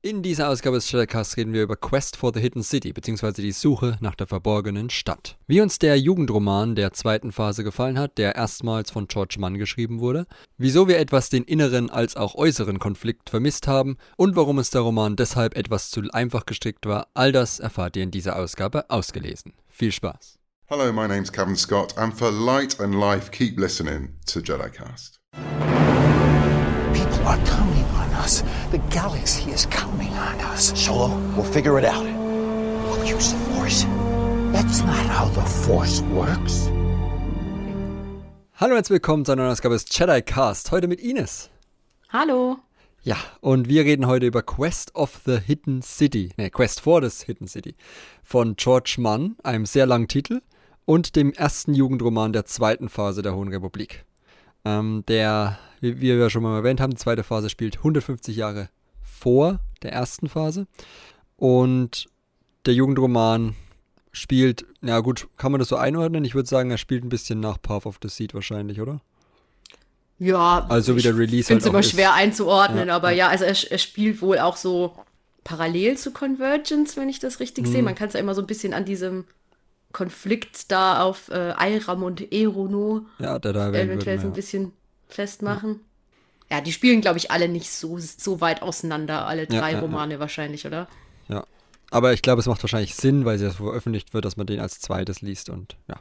In dieser Ausgabe des Shadowcast reden wir über Quest for the Hidden City, beziehungsweise die Suche nach der verborgenen Stadt. Wie uns der Jugendroman der zweiten Phase gefallen hat, der erstmals von George Mann geschrieben wurde, wieso wir etwas den inneren als auch äußeren Konflikt vermisst haben und warum es der Roman deshalb etwas zu einfach gestrickt war, all das erfahrt ihr in dieser Ausgabe ausgelesen. Viel Spaß! Hello, my name's Kevin Scott, and for light and life, keep listening to JediCast. People are counting on us. The galaxy is counting on us. Solo, we'll figure it out. We'll use the Force. That's not how the Force works. Hallo und herzlich willkommen zu einer neuen Ausgabe des JediCast, heute mit Ines. Hallo. Ja, und wir reden heute über Quest of the Hidden City, ne, Quest for the Hidden City von George Mann, einem sehr langen Titel und dem ersten Jugendroman der zweiten Phase der Hohen Republik. Ähm, der, wie wir ja schon mal erwähnt haben, die zweite Phase spielt 150 Jahre vor der ersten Phase. Und der Jugendroman spielt, na gut, kann man das so einordnen? Ich würde sagen, er spielt ein bisschen nach Path of the Seed wahrscheinlich, oder? Ja, Also wie der Release ich finde es halt immer ist. schwer einzuordnen, Ja, aber ja. ja, also er, er spielt wohl auch so parallel zu Convergence, wenn ich das richtig Mhm. sehe. Man kann es ja immer so ein bisschen an diesem Konflikt da auf äh, Eiram und Erono Ja, der da erwähnt eventuell wird. so ein Ja. bisschen festmachen. Ja, die spielen, glaube ich, alle nicht so, so weit auseinander, alle drei ja. Romane wahrscheinlich, oder? ja. Aber ich glaube, es macht wahrscheinlich Sinn, weil es ja so veröffentlicht wird, dass man den als zweites liest und ja.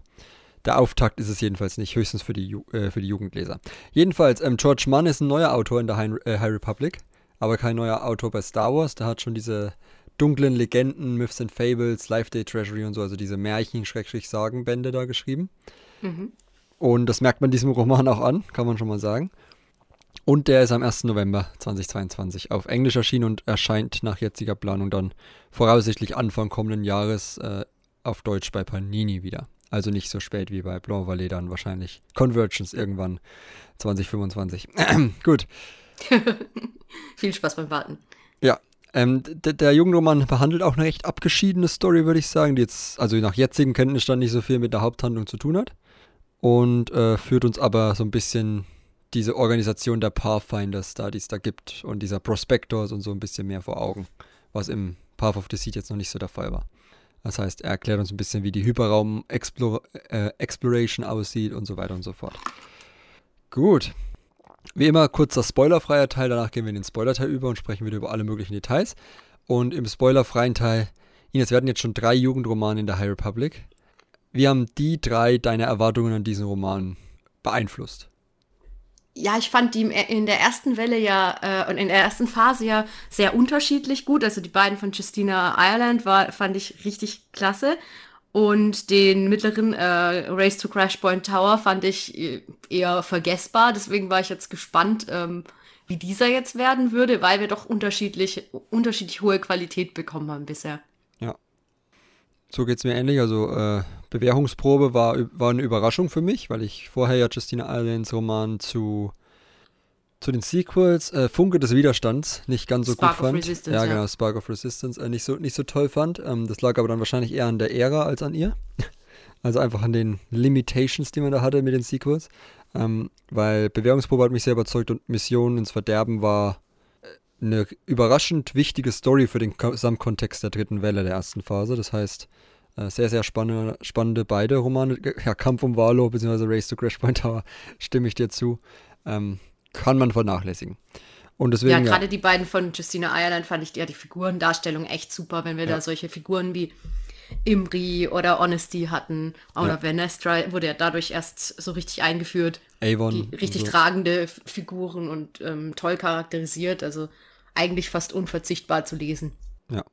Der Auftakt ist es jedenfalls nicht, höchstens für die, Ju äh, für die Jugendleser. Jedenfalls, ähm, George Mann ist ein neuer Autor in der High, äh, High Republic, aber kein neuer Autor bei Star Wars. Der hat schon diese dunklen Legenden, Myths and Fables, Life Day Treasury und so, also diese Märchen-Sagenbände da geschrieben. Und das merkt man diesem Roman auch an, kann man schon mal sagen. Und der ist am 1. November 2022 auf Englisch erschienen und erscheint nach jetziger Planung dann voraussichtlich Anfang kommenden Jahres äh, auf Deutsch bei Panini wieder. Also nicht so spät wie bei Blanc Vallée dann wahrscheinlich. Convergence irgendwann 2025. Gut. Viel Spaß beim Warten. Ja, ähm, d- der Jugendroman behandelt auch eine recht abgeschiedene Story, würde ich sagen, die jetzt, also nach jetzigem Kenntnisstand nicht so viel mit der Haupthandlung zu tun hat. Und äh, führt uns aber so ein bisschen diese Organisation der Pathfinders da, die es da gibt und dieser Prospectors und so ein bisschen mehr vor Augen, was im Path of the Seed jetzt noch nicht so der Fall war. Das heißt, er erklärt uns ein bisschen, wie die Hyperraum-Exploration aussieht und so weiter und so fort. Gut. Wie immer, kurzer spoilerfreier Teil, danach gehen wir in den Spoilerteil über und sprechen wieder über alle möglichen Details. Und im spoilerfreien Teil, Ines, wir hatten jetzt schon drei Jugendromane in der High Republic. Wie haben die drei deine Erwartungen an diesen Roman beeinflusst? Ja, ich fand die in der ersten Welle ja äh, und in der ersten Phase ja sehr unterschiedlich gut. Also die beiden von Justina Ireland war, fand ich richtig klasse. Und den mittleren äh, Race to Crash Point Tower fand ich äh, eher vergessbar. Deswegen war ich jetzt gespannt, ähm, wie dieser jetzt werden würde, weil wir doch unterschiedlich, unterschiedlich hohe Qualität bekommen haben bisher. Ja. So geht es mir ähnlich. Also äh, Bewährungsprobe war, war eine Überraschung für mich, weil ich vorher ja Justina Irelands Roman zu, zu den Sequels äh, Funke des Widerstands nicht ganz so Spark gut of fand. Resistance, ja, ja. genau, Spark of Resistance äh, nicht, so, nicht so toll fand. Ähm, das lag aber dann wahrscheinlich eher an der Ära als an ihr. Also einfach an den Limitations, die man da hatte mit den Sequels. Ähm, weil Bewährungsprobe hat mich sehr überzeugt und Mission ins Verderben war äh, eine überraschend wichtige Story für den Gesamtkontext der dritten Welle der ersten Phase. Das heißt, äh, sehr, sehr spannende, spannende beide Romane. Ja, Kampf um Valo bzw. Race to Crash Point Tower stimme ich dir zu. Ähm, kann man vernachlässigen. Und deswegen. ja, gerade die beiden von Justina Ireland fand ich ja die Figurendarstellung echt super, wenn wir Ja. da solche Figuren wie Imri oder Honesty hatten. Oder Ja. Venestra wurde ja dadurch erst so richtig eingeführt. Avon. Die richtig so. tragende Figuren und ähm, toll charakterisiert. Also eigentlich fast unverzichtbar zu lesen. Ja.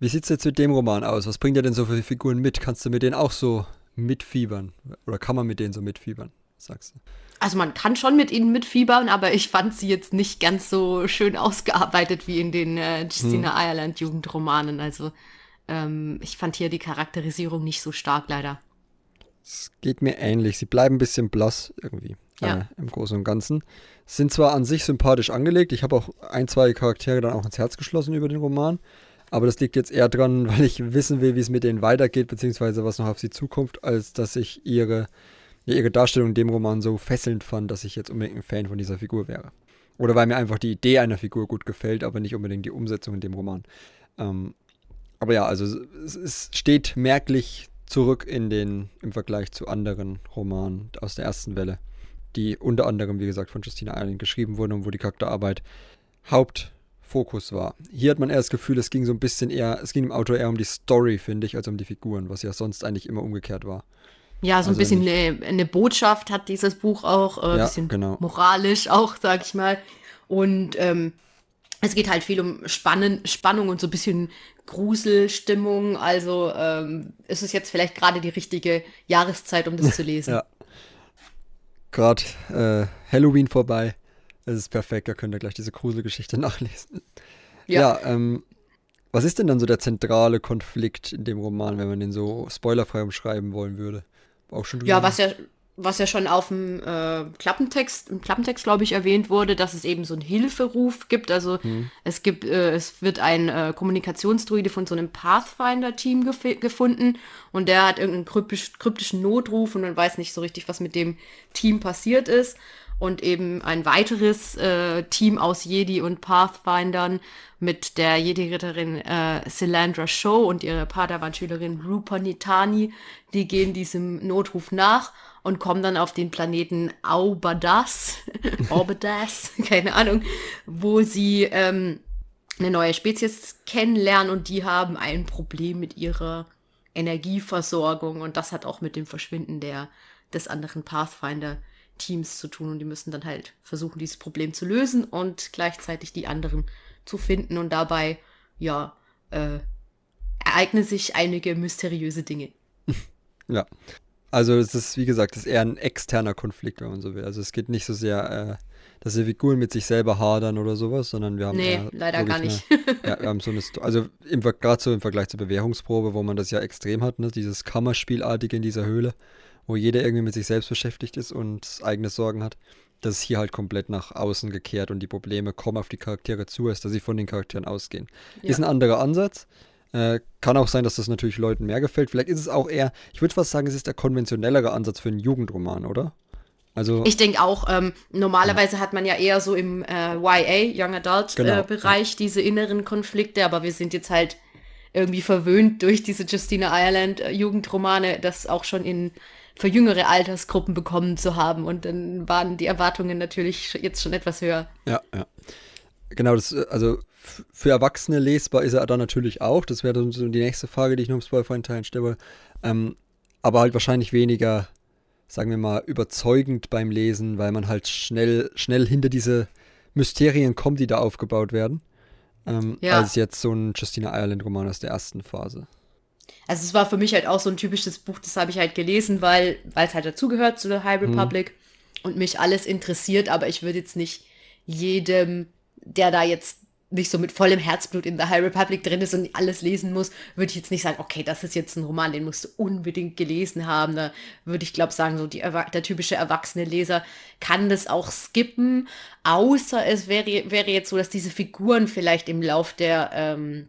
Wie sieht es jetzt mit dem Roman aus? Was bringt er denn so für Figuren mit? Kannst du mit denen auch so mitfiebern? Oder kann man mit denen so mitfiebern? Sagst du? Also man kann schon mit ihnen mitfiebern, aber ich fand sie jetzt nicht ganz so schön ausgearbeitet wie in den äh, Justina Hm. Ireland Jugendromanen. Also ähm, ich fand hier die Charakterisierung nicht so stark leider. Es geht mir ähnlich. Sie bleiben ein bisschen blass irgendwie. Ja. Äh, Im Großen und Ganzen. Sind zwar an sich sympathisch angelegt. Ich habe auch ein, zwei Charaktere dann auch ins Herz geschlossen über den Roman. Aber das liegt jetzt eher dran, weil ich wissen will, wie es mit denen weitergeht, beziehungsweise was noch auf sie zukommt, als dass ich ihre, ihre Darstellung in dem Roman so fesselnd fand, dass ich jetzt unbedingt ein Fan von dieser Figur wäre. Oder weil mir einfach die Idee einer Figur gut gefällt, aber nicht unbedingt die Umsetzung in dem Roman. Ähm, aber ja, also es, es, steht merklich zurück in den, im Vergleich zu anderen Romanen aus der ersten Welle, die unter anderem, wie gesagt, von Justina Ireland geschrieben wurden und wo die Charakterarbeit Hauptfokus war. Hier hat man eher das Gefühl, es ging so ein bisschen eher, es ging im Autor eher um die Story, finde ich, als um die Figuren, was ja sonst eigentlich immer umgekehrt war. Ja, so ein also bisschen eine, eine, Botschaft hat dieses Buch auch, äh, ein ja, bisschen genau. moralisch auch, sag ich mal. Und ähm, es geht halt viel um Spannen, Spannung und so ein bisschen Gruselstimmung. Also ähm, ist es jetzt vielleicht gerade die richtige Jahreszeit, um das zu lesen. ja. Gerade äh, Halloween vorbei. Es ist perfekt, da könnt ihr gleich diese Gruselgeschichte nachlesen. Ja, ja ähm, was ist denn dann so der zentrale Konflikt in dem Roman, wenn man den so spoilerfrei umschreiben wollen würde? Auch schon ja, was ja was ja schon auf dem äh, Klappentext, im Klappentext, glaube ich, erwähnt wurde, dass es eben so einen Hilferuf gibt. Also hm. es gibt, äh, es wird ein äh, Kommunikationsdruide von so einem Pathfinder-Team gef gefunden und der hat irgendeinen kryptisch, kryptischen Notruf und man weiß nicht so richtig, was mit dem Team passiert ist. Und eben ein weiteres äh, Team aus Jedi und Pathfindern mit der Jedi-Ritterin äh, Silandra Show und ihrer Padawan-Schülerin Rupa Nitani, die gehen diesem Notruf nach und kommen dann auf den Planeten Aubadas, Aubadas, keine Ahnung, wo sie ähm, eine neue Spezies kennenlernen und die haben ein Problem mit ihrer Energieversorgung und das hat auch mit dem Verschwinden der, des anderen Pathfinder-Teams zu tun und die müssen dann halt versuchen, dieses Problem zu lösen und gleichzeitig die anderen zu finden und dabei, ja, äh, ereignen sich einige mysteriöse Dinge. Ja, also es ist, wie gesagt, es ist eher ein externer Konflikt, wenn man so will. Also es geht nicht so sehr, äh, dass die Figuren mit sich selber hadern oder sowas, sondern wir haben Nee, leider gar nicht. Eine, ja, wir haben so eine, also gerade so im Vergleich zur Bewährungsprobe, wo man das ja extrem hat, ne? dieses Kammerspielartige in dieser Höhle, wo jeder irgendwie mit sich selbst beschäftigt ist und eigene Sorgen hat. Das ist hier halt komplett nach außen gekehrt und die Probleme kommen auf die Charaktere zu, als dass sie von den Charakteren ausgehen. Ja. Ist ein anderer Ansatz. Äh, kann auch sein, dass das natürlich Leuten mehr gefällt. Vielleicht ist es auch eher, ich würde fast sagen, es ist der konventionellere Ansatz für einen Jugendroman, oder? Also, ich denke auch, ähm, normalerweise ja. hat man ja eher so im äh, YA, Young Adult genau, äh, Bereich ja. diese inneren Konflikte, aber wir sind jetzt halt irgendwie verwöhnt durch diese Justina Ireland äh, Jugendromane, das auch schon in für jüngere Altersgruppen bekommen zu haben und dann waren die Erwartungen natürlich jetzt schon etwas höher. Ja, ja. Genau, das, also für Erwachsene lesbar ist er dann natürlich auch. Das wäre so die nächste Frage, die ich noch im Spoiler-Teilen stelle. Ähm, aber halt wahrscheinlich weniger, sagen wir mal, überzeugend beim Lesen, weil man halt schnell, schnell hinter diese Mysterien kommt, die da aufgebaut werden. Ähm, ja. Als jetzt so ein Justina Ireland-Roman aus der ersten Phase. Also es war für mich halt auch so ein typisches Buch, das habe ich halt gelesen, weil es halt dazugehört zu der High mhm. Republic mhm. und mich alles interessiert, aber ich würde jetzt nicht jedem, der da jetzt nicht so mit vollem Herzblut in der High Republic drin ist und alles lesen muss, würde ich jetzt nicht sagen, okay, das ist jetzt ein Roman, den musst du unbedingt gelesen haben. Da würde ich, glaube sagen, so die, der typische erwachsene Leser kann das auch skippen, außer es wäre, wäre jetzt so, dass diese Figuren vielleicht im Lauf der ähm,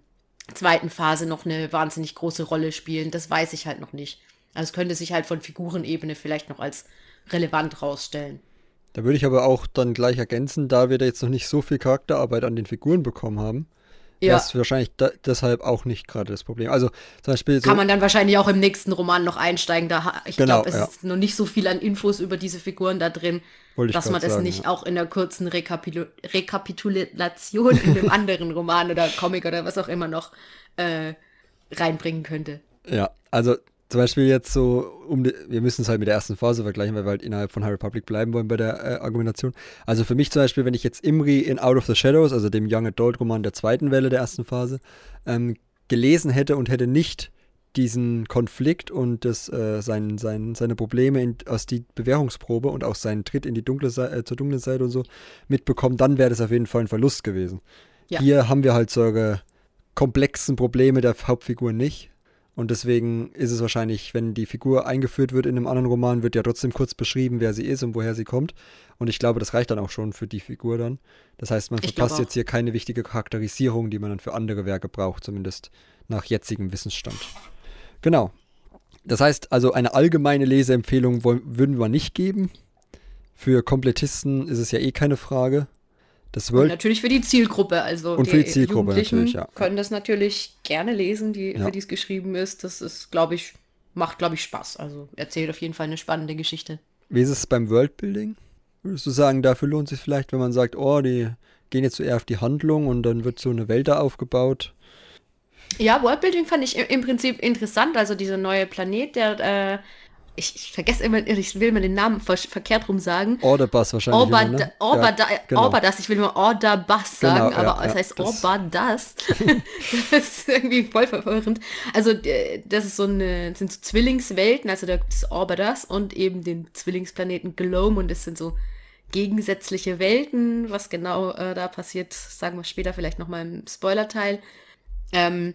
zweiten Phase noch eine wahnsinnig große Rolle spielen. Das weiß ich halt noch nicht. Also es könnte sich halt von Figurenebene vielleicht noch als relevant rausstellen. Da würde ich aber auch dann gleich ergänzen, da wir da jetzt noch nicht so viel Charakterarbeit an den Figuren bekommen haben, ja. ist wahrscheinlich da, deshalb auch nicht gerade das Problem. Also zum Beispiel so Kann man dann wahrscheinlich auch im nächsten Roman noch einsteigen. Da, ich genau, glaube, es ja. ist noch nicht so viel an Infos über diese Figuren da drin, dass man das sagen, nicht ja. auch in der kurzen Rekapitula Rekapitulation in einem anderen Roman oder Comic oder was auch immer noch äh, reinbringen könnte. Ja, also zum Beispiel jetzt so, um die, wir müssen es halt mit der ersten Phase vergleichen, weil wir halt innerhalb von High Republic bleiben wollen bei der äh, Argumentation. Also für mich zum Beispiel, wenn ich jetzt Imri in Out of the Shadows, also dem Young Adult Roman der zweiten Welle der ersten Phase, ähm, gelesen hätte und hätte nicht diesen Konflikt und das, äh, sein, sein, seine Probleme in, aus die Bewährungsprobe und auch seinen Tritt in die dunkle Seite, äh, zur dunklen Seite und so mitbekommen, dann wäre das auf jeden Fall ein Verlust gewesen. Ja. Hier haben wir halt solche komplexen Probleme der Hauptfigur nicht. Und deswegen ist es wahrscheinlich, wenn die Figur eingeführt wird in einem anderen Roman, wird ja trotzdem kurz beschrieben, wer sie ist und woher sie kommt. Und ich glaube, das reicht dann auch schon für die Figur dann. Das heißt, man verpasst jetzt hier keine wichtige Charakterisierung, die man dann für andere Werke braucht, zumindest nach jetzigem Wissensstand. Genau. Das heißt, also eine allgemeine Leseempfehlung würden wir nicht geben. Für Komplettisten ist es ja eh keine Frage. Das Und World natürlich für die Zielgruppe. Also Und für die Zielgruppe Jugendlichen natürlich, ja. können das natürlich gerne lesen, die, Ja. für die es geschrieben ist. Das ist, glaube ich, macht, glaube ich, Spaß. Also erzählt auf jeden Fall eine spannende Geschichte. Wie ist es beim Worldbuilding? Würdest du sagen, dafür lohnt es sich vielleicht, wenn man sagt, oh, die gehen jetzt so eher auf die Handlung und dann wird so eine Welt da aufgebaut? Ja, Worldbuilding fand ich im Prinzip interessant. Also dieser neue Planet, der, äh, ich, ich vergesse immer, ich will mal den Namen ver verkehrt rum sagen. Orderbus wahrscheinlich. Orba, immer, ne? Orba, ja, genau. Orbadas, ich will nur Ordabas sagen, Genau, ja, aber es ja, heißt das- Orbadas. das ist irgendwie voll verwirrend. Also, äh, das ist so eine, sind so Zwillingswelten, also da gibt es Orbadas und eben den Zwillingsplaneten Gloam und das sind so gegensätzliche Welten. Was genau äh, da passiert, sagen wir später vielleicht nochmal im Spoilerteil. Ähm,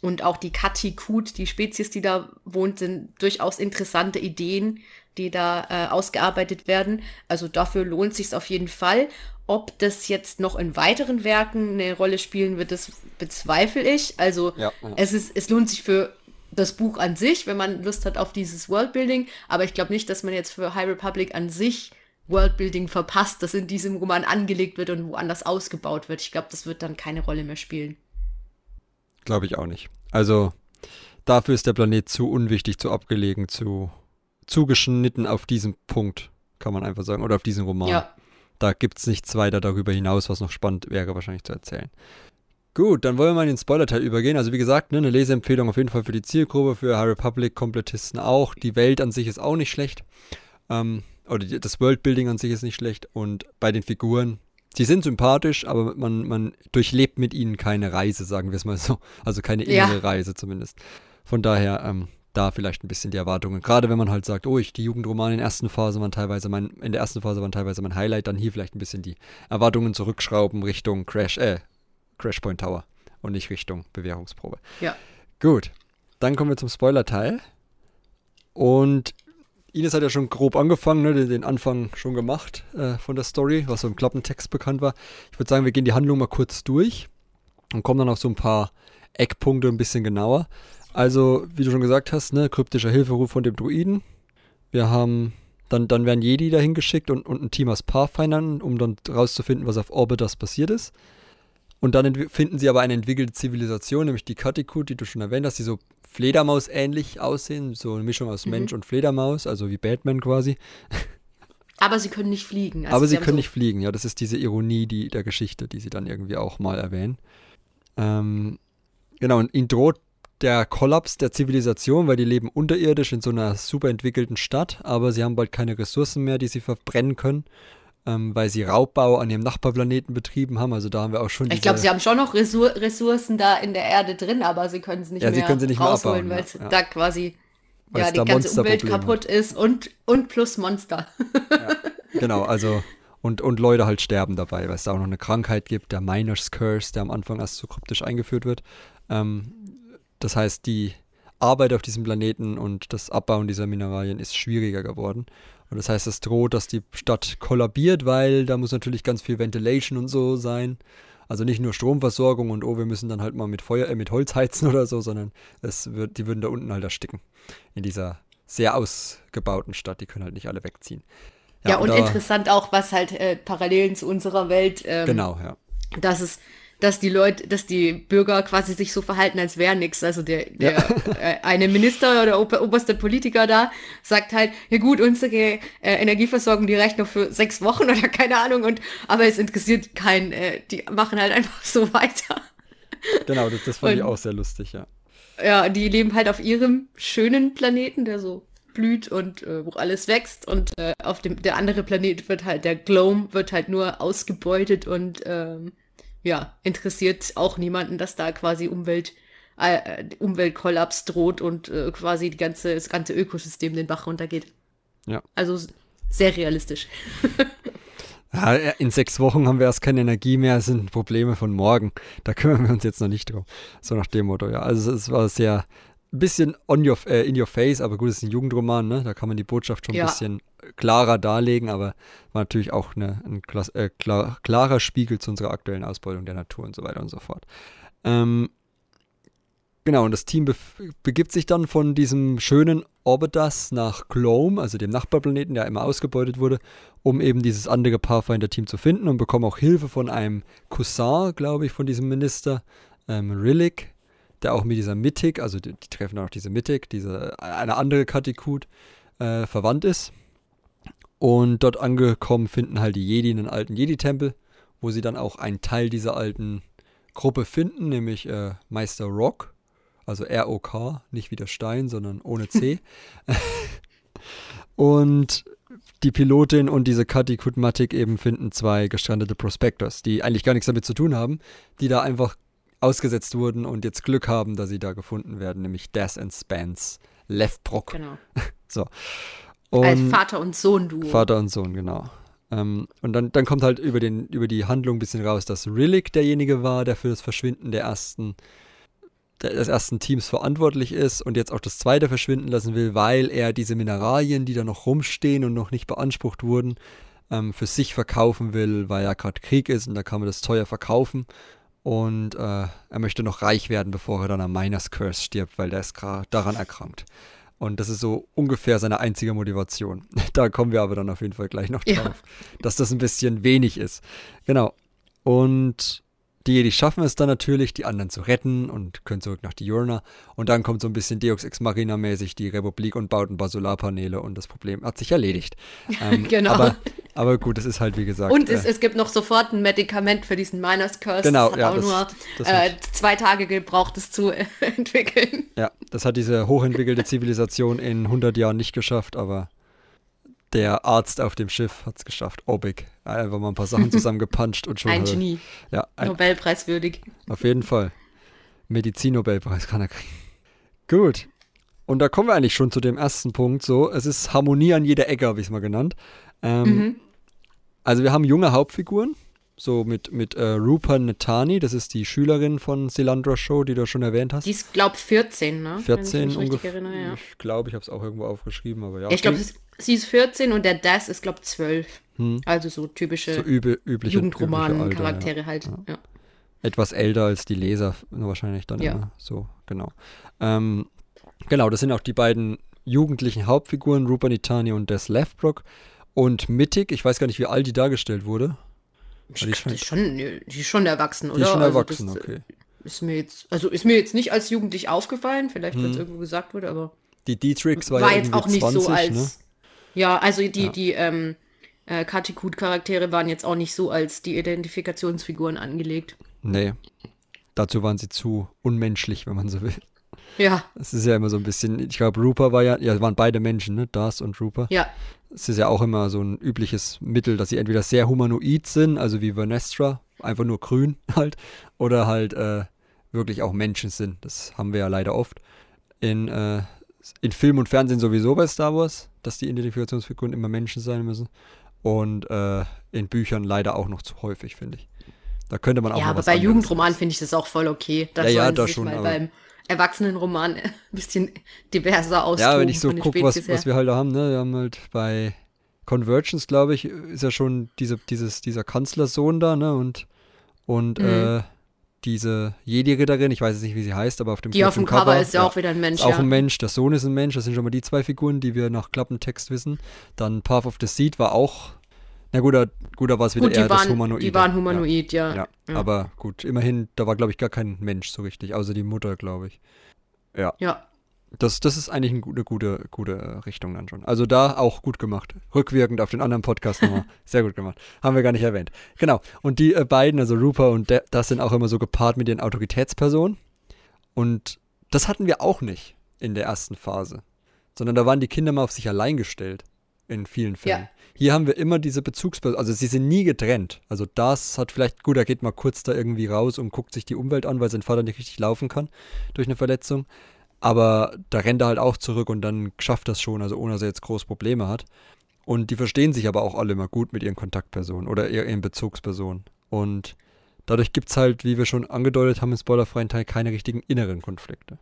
und auch die Katikut, die Spezies, die da wohnt, sind durchaus interessante Ideen, die da äh, ausgearbeitet werden. Also dafür lohnt sich auf jeden Fall. Ob das jetzt noch in weiteren Werken eine Rolle spielen wird, das bezweifle ich. Also Ja, es ist, es lohnt sich für das Buch an sich, wenn man Lust hat auf dieses Worldbuilding. Aber ich glaube nicht, dass man jetzt für High Republic an sich Worldbuilding verpasst, das in diesem Roman angelegt wird und woanders ausgebaut wird. Ich glaube, das wird dann keine Rolle mehr spielen. Glaube ich auch nicht. Also dafür ist der Planet zu unwichtig, zu abgelegen, zu zugeschnitten auf diesen Punkt, kann man einfach sagen. Oder auf diesen Roman. Ja. Da gibt es nichts weiter darüber hinaus, was noch spannend wäre, wahrscheinlich zu erzählen. Gut, dann wollen wir mal in den Spoiler-Teil übergehen. Also wie gesagt, ne, eine Leseempfehlung auf jeden Fall für die Zielgruppe, für High Republic-Komplettisten auch. Die Welt an sich ist auch nicht schlecht. Ähm, oder das Worldbuilding an sich ist nicht schlecht. Und bei den Figuren, sie sind sympathisch, aber man, man durchlebt mit ihnen keine Reise, sagen wir es mal so. Also keine innere Ja. Reise zumindest. Von daher, ähm, da vielleicht ein bisschen die Erwartungen. Gerade wenn man halt sagt, oh, ich, die Jugendromane in der ersten Phase waren teilweise mein, in der ersten Phase waren teilweise mein Highlight, dann hier vielleicht ein bisschen die Erwartungen zurückschrauben Richtung Crash, äh, Crashpoint Tower und nicht Richtung Bewährungsprobe. Ja. Gut, dann kommen wir zum Spoiler-Teil. Und Ines hat ja schon grob angefangen, ne, den- Anfang schon gemacht äh, von der Story, was so im Klappentext bekannt war. Ich würde sagen, wir gehen die Handlung mal kurz durch und kommen dann auf so ein paar Eckpunkte ein bisschen genauer. Also, wie du schon gesagt hast, ne, kryptischer Hilferuf von dem Druiden. Wir haben, dann, dann werden Jedi dahin geschickt und, und ein Team aus Pathfindern, um dann rauszufinden, was auf Orbitas passiert ist. Und dann finden sie aber eine entwickelte Zivilisation, nämlich die Katikut, die du schon erwähnt hast, die so Fledermaus-ähnlich aussehen, so eine Mischung aus Mhm. Mensch und Fledermaus, also wie Batman quasi. Aber sie können nicht fliegen. Also aber sie haben können so- nicht fliegen, ja, das ist diese Ironie die, der Geschichte, die sie dann irgendwie auch mal erwähnen. Ähm, genau, und ihnen droht der Kollaps der Zivilisation, weil die leben unterirdisch in so einer super entwickelten Stadt, aber sie haben bald keine Ressourcen mehr, die sie verbrennen können, ähm, weil sie Raubbau an ihrem Nachbarplaneten betrieben haben. Also da haben wir auch schon Ich glaube, sie haben schon noch Ressour Ressourcen da in der Erde drin, aber sie können es nicht Ja, sie mehr können sie nicht mehr rausholen, weil ja, ja. da quasi Weil ja, die ganze Umwelt kaputt ist und, und plus Monster. Genau, also und, und Leute halt sterben dabei, weil es da auch noch eine Krankheit gibt, der Miners Curse, der am Anfang erst so kryptisch eingeführt wird. Ähm, das heißt, die Arbeit auf diesem Planeten und das Abbauen dieser Mineralien ist schwieriger geworden. Und das heißt, es droht, dass die Stadt kollabiert, weil da muss natürlich ganz viel Ventilation und so sein. Also nicht nur Stromversorgung und oh, wir müssen dann halt mal mit Feuer, äh, mit Holz heizen oder so, sondern es wird, die würden da unten halt ersticken. In dieser sehr ausgebauten Stadt. Die können halt nicht alle wegziehen. Ja, und da- interessant auch, was halt äh, Parallelen zu unserer Welt, ähm, Genau, ja. dass es, dass die Leute, dass die Bürger quasi sich so verhalten, als wäre nichts. Also der, der äh, eine Minister oder ober, oberste Politiker da sagt halt, ja gut, unsere äh, Energieversorgung, die reicht noch für sechs Wochen oder keine Ahnung, und aber es interessiert keinen, äh, die machen halt einfach so weiter. Genau, das, das fand ich Und- auch sehr lustig, ja. Ja, die leben halt auf ihrem schönen Planeten, der so blüht und äh, wo alles wächst und äh, auf dem der andere Planet wird halt der Gloam wird halt nur ausgebeutet und ähm, ja interessiert auch niemanden, dass da quasi Umwelt äh, Umweltkollaps droht und äh, quasi die ganze das ganze Ökosystem den Bach runtergeht. Ja. Also sehr realistisch. ja. In sechs Wochen haben wir erst keine Energie mehr, es sind Probleme von morgen. Da kümmern wir uns jetzt noch nicht drum. So nach dem Motto, ja. Also es war sehr, bisschen on your, äh, in your face, aber gut, es ist ein Jugendroman, ne? Da kann man die Botschaft schon ein Ja. bisschen klarer darlegen, aber war natürlich auch eine, ein klas- äh, klar, klarer Spiegel zu unserer aktuellen Ausbeutung der Natur und so weiter und so fort. Ähm, Genau, und das Team bef- begibt sich dann von diesem schönen Orbitas nach Clome, also dem Nachbarplaneten, der immer ausgebeutet wurde, um eben dieses andere Pathfinder-Team zu finden und bekommen auch Hilfe von einem Cousin, glaube ich, von diesem Minister, ähm, Rillick, der auch mit dieser Mythic, also die, die treffen auch diese Mythic, diese, eine andere Katikut, äh, verwandt ist. Und dort angekommen finden halt die Jedi einen alten Jedi-Tempel, wo sie dann auch einen Teil dieser alten Gruppe finden, nämlich äh, Meister Rock, also R-O-K, nicht wie der Stein, sondern ohne C. und die Pilotin und diese Katikut Matik eben finden zwei gestrandete Prospectors, die eigentlich gar nichts damit zu tun haben, die da einfach ausgesetzt wurden und jetzt Glück haben, dass sie da gefunden werden, nämlich Des and Spence Lefbrock. Genau. So. Als Und Vater und Sohn-Duo. Vater und Sohn, genau. Ähm, und dann, dann kommt halt über, den, über die Handlung ein bisschen raus, dass Rillick derjenige war, der für das Verschwinden der ersten, der, des ersten Teams verantwortlich ist und jetzt auch das zweite verschwinden lassen will, weil er diese Mineralien, die da noch rumstehen und noch nicht beansprucht wurden, ähm, für sich verkaufen will, weil ja gerade Krieg ist und da kann man das teuer verkaufen. Und äh, er möchte noch reich werden, bevor er dann am Miners Curse stirbt, weil der ist gerade daran erkrankt. Und das ist so ungefähr seine einzige Motivation. Da kommen wir aber dann auf jeden Fall gleich noch Ja. drauf, dass das ein bisschen wenig ist. Genau. Und die Jedi schaffen es dann natürlich, die anderen zu retten und können zurück nach Diurna. Und dann kommt so ein bisschen Deus Ex Machina mäßig die Republik und baut ein paar Solarpaneele und das Problem hat sich erledigt. Ähm, Genau. Aber, aber gut, es ist halt wie gesagt. Und es, äh, es gibt noch sofort ein Medikament für diesen Miners Curse. Genau, das hat ja, auch das- nur das äh, zwei Tage gebraucht, es zu entwickeln. Ja, das hat diese hochentwickelte Zivilisation in 100 Jahren nicht geschafft, aber der Arzt auf dem Schiff hat es geschafft. Obig. Einfach mal ein paar Sachen zusammengepanscht und schon. Ein hat er- Genie. Ja, ein, Nobelpreiswürdig. auf jeden Fall. Medizinnobelpreis kann er kriegen. Gut. Und da kommen wir eigentlich schon zu dem ersten Punkt. So, es ist Harmonie an jeder Ecke, habe ich es mal genannt. Ähm, Mhm. Also wir haben junge Hauptfiguren, so mit, mit äh, Rupa Netani, das ist die Schülerin von Silandra Show, die du schon erwähnt hast. Die ist, glaub 14, ne? 14 Wenn ich mich richtig ungefähr. ja. Ich glaube, ich habe es auch irgendwo aufgeschrieben, aber ja. Ich glaube, sie ist 14 und der Das ist, glaub 12. Hm. Also so typische so übe, übliche Jugendroman-Charaktere Alter, halt. Ja. Ja. Etwas älter als die Leser wahrscheinlich dann Ja. immer. So, genau. Ähm, genau, das sind auch die beiden jugendlichen Hauptfiguren, Rupa Nitani und Des Lefbrock. Und Mittig, ich weiß gar nicht, wie alt die dargestellt wurde. Die die, ist schon, die ist schon erwachsen, oder? Die ist schon Also erwachsen, das, äh, okay. Ist mir jetzt, also ist mir jetzt nicht als jugendlich aufgefallen, vielleicht, Hm. weil es irgendwo gesagt wurde, aber Die Dietrix war, war ja jetzt auch nicht 20, so als. ne? Ja, also die, die ähm, äh, Katikut-Charaktere waren jetzt auch nicht so als die Identifikationsfiguren angelegt. Nee. Dazu waren sie zu unmenschlich, wenn man so will. Ja, Es ist ja immer so ein bisschen, ich glaube, Rupa war ja, ja, waren beide Menschen, ne? Das und Rupa. ja, Es ist ja auch immer so ein übliches Mittel, dass sie entweder sehr humanoid sind, also wie Vernestra, einfach nur grün halt, oder halt äh, wirklich auch Menschen sind. Das haben wir ja leider oft. In, äh, in Film und Fernsehen sowieso bei Star Wars, dass die Identifikationsfiguren immer Menschen sein müssen. Und äh, in Büchern leider auch noch zu häufig, finde ich. Da könnte man auch ja aber bei Jugendromanen finde ich das auch voll okay. Da Ja, ja, da schon, mal beim Erwachsenenroman ein bisschen diverser austoben. Ja, wenn ich so gucke, was, was wir halt da haben, ne? Wir haben halt bei Convergence, glaube ich, ist ja schon diese, dieses, dieser Kanzlersohn da, ne? Und, und Mhm. äh, diese Jedi-Ritterin, ich weiß jetzt nicht, wie sie heißt, aber auf dem Die auf dem Cover ist ja auch wieder ein Mensch, Ist auch ja. ein Mensch, der Sohn ist ein Mensch, das sind schon mal die zwei Figuren, die wir nach Klappentext wissen. Dann Path of the Seed war auch, na gut, da, gut, da war es wieder Gut, eher die das waren, Humanoide. die waren Ja. humanoid, ja. Ja, aber gut, immerhin, da war, glaube ich, gar kein Mensch so richtig, außer die Mutter, glaube ich. Ja, Ja. das, das ist eigentlich eine gute, gute, gute äh, Richtung dann schon. Also da auch gut gemacht. Rückwirkend auf den anderen Podcast nochmal. Sehr gut gemacht. Haben wir gar nicht erwähnt. Genau. Und die äh, beiden, also Rupa und das sind auch immer so gepaart mit den Autoritätspersonen. Und das hatten wir auch nicht in der ersten Phase. Sondern da waren die Kinder mal auf sich allein gestellt. In vielen Fällen. Ja. Hier haben wir immer diese Bezugspersonen. Also sie sind nie getrennt. Also das hat vielleicht, gut, er geht mal kurz da irgendwie raus und guckt sich die Umwelt an, weil sein Vater nicht richtig laufen kann durch eine Verletzung. Aber da rennt er halt auch zurück und dann schafft das schon, also ohne dass er jetzt groß Probleme hat. Und die verstehen sich aber auch alle immer gut mit ihren Kontaktpersonen oder ihren Bezugspersonen. Und dadurch gibt es halt, wie wir schon angedeutet haben im spoilerfreien Teil, keine richtigen inneren Konflikte.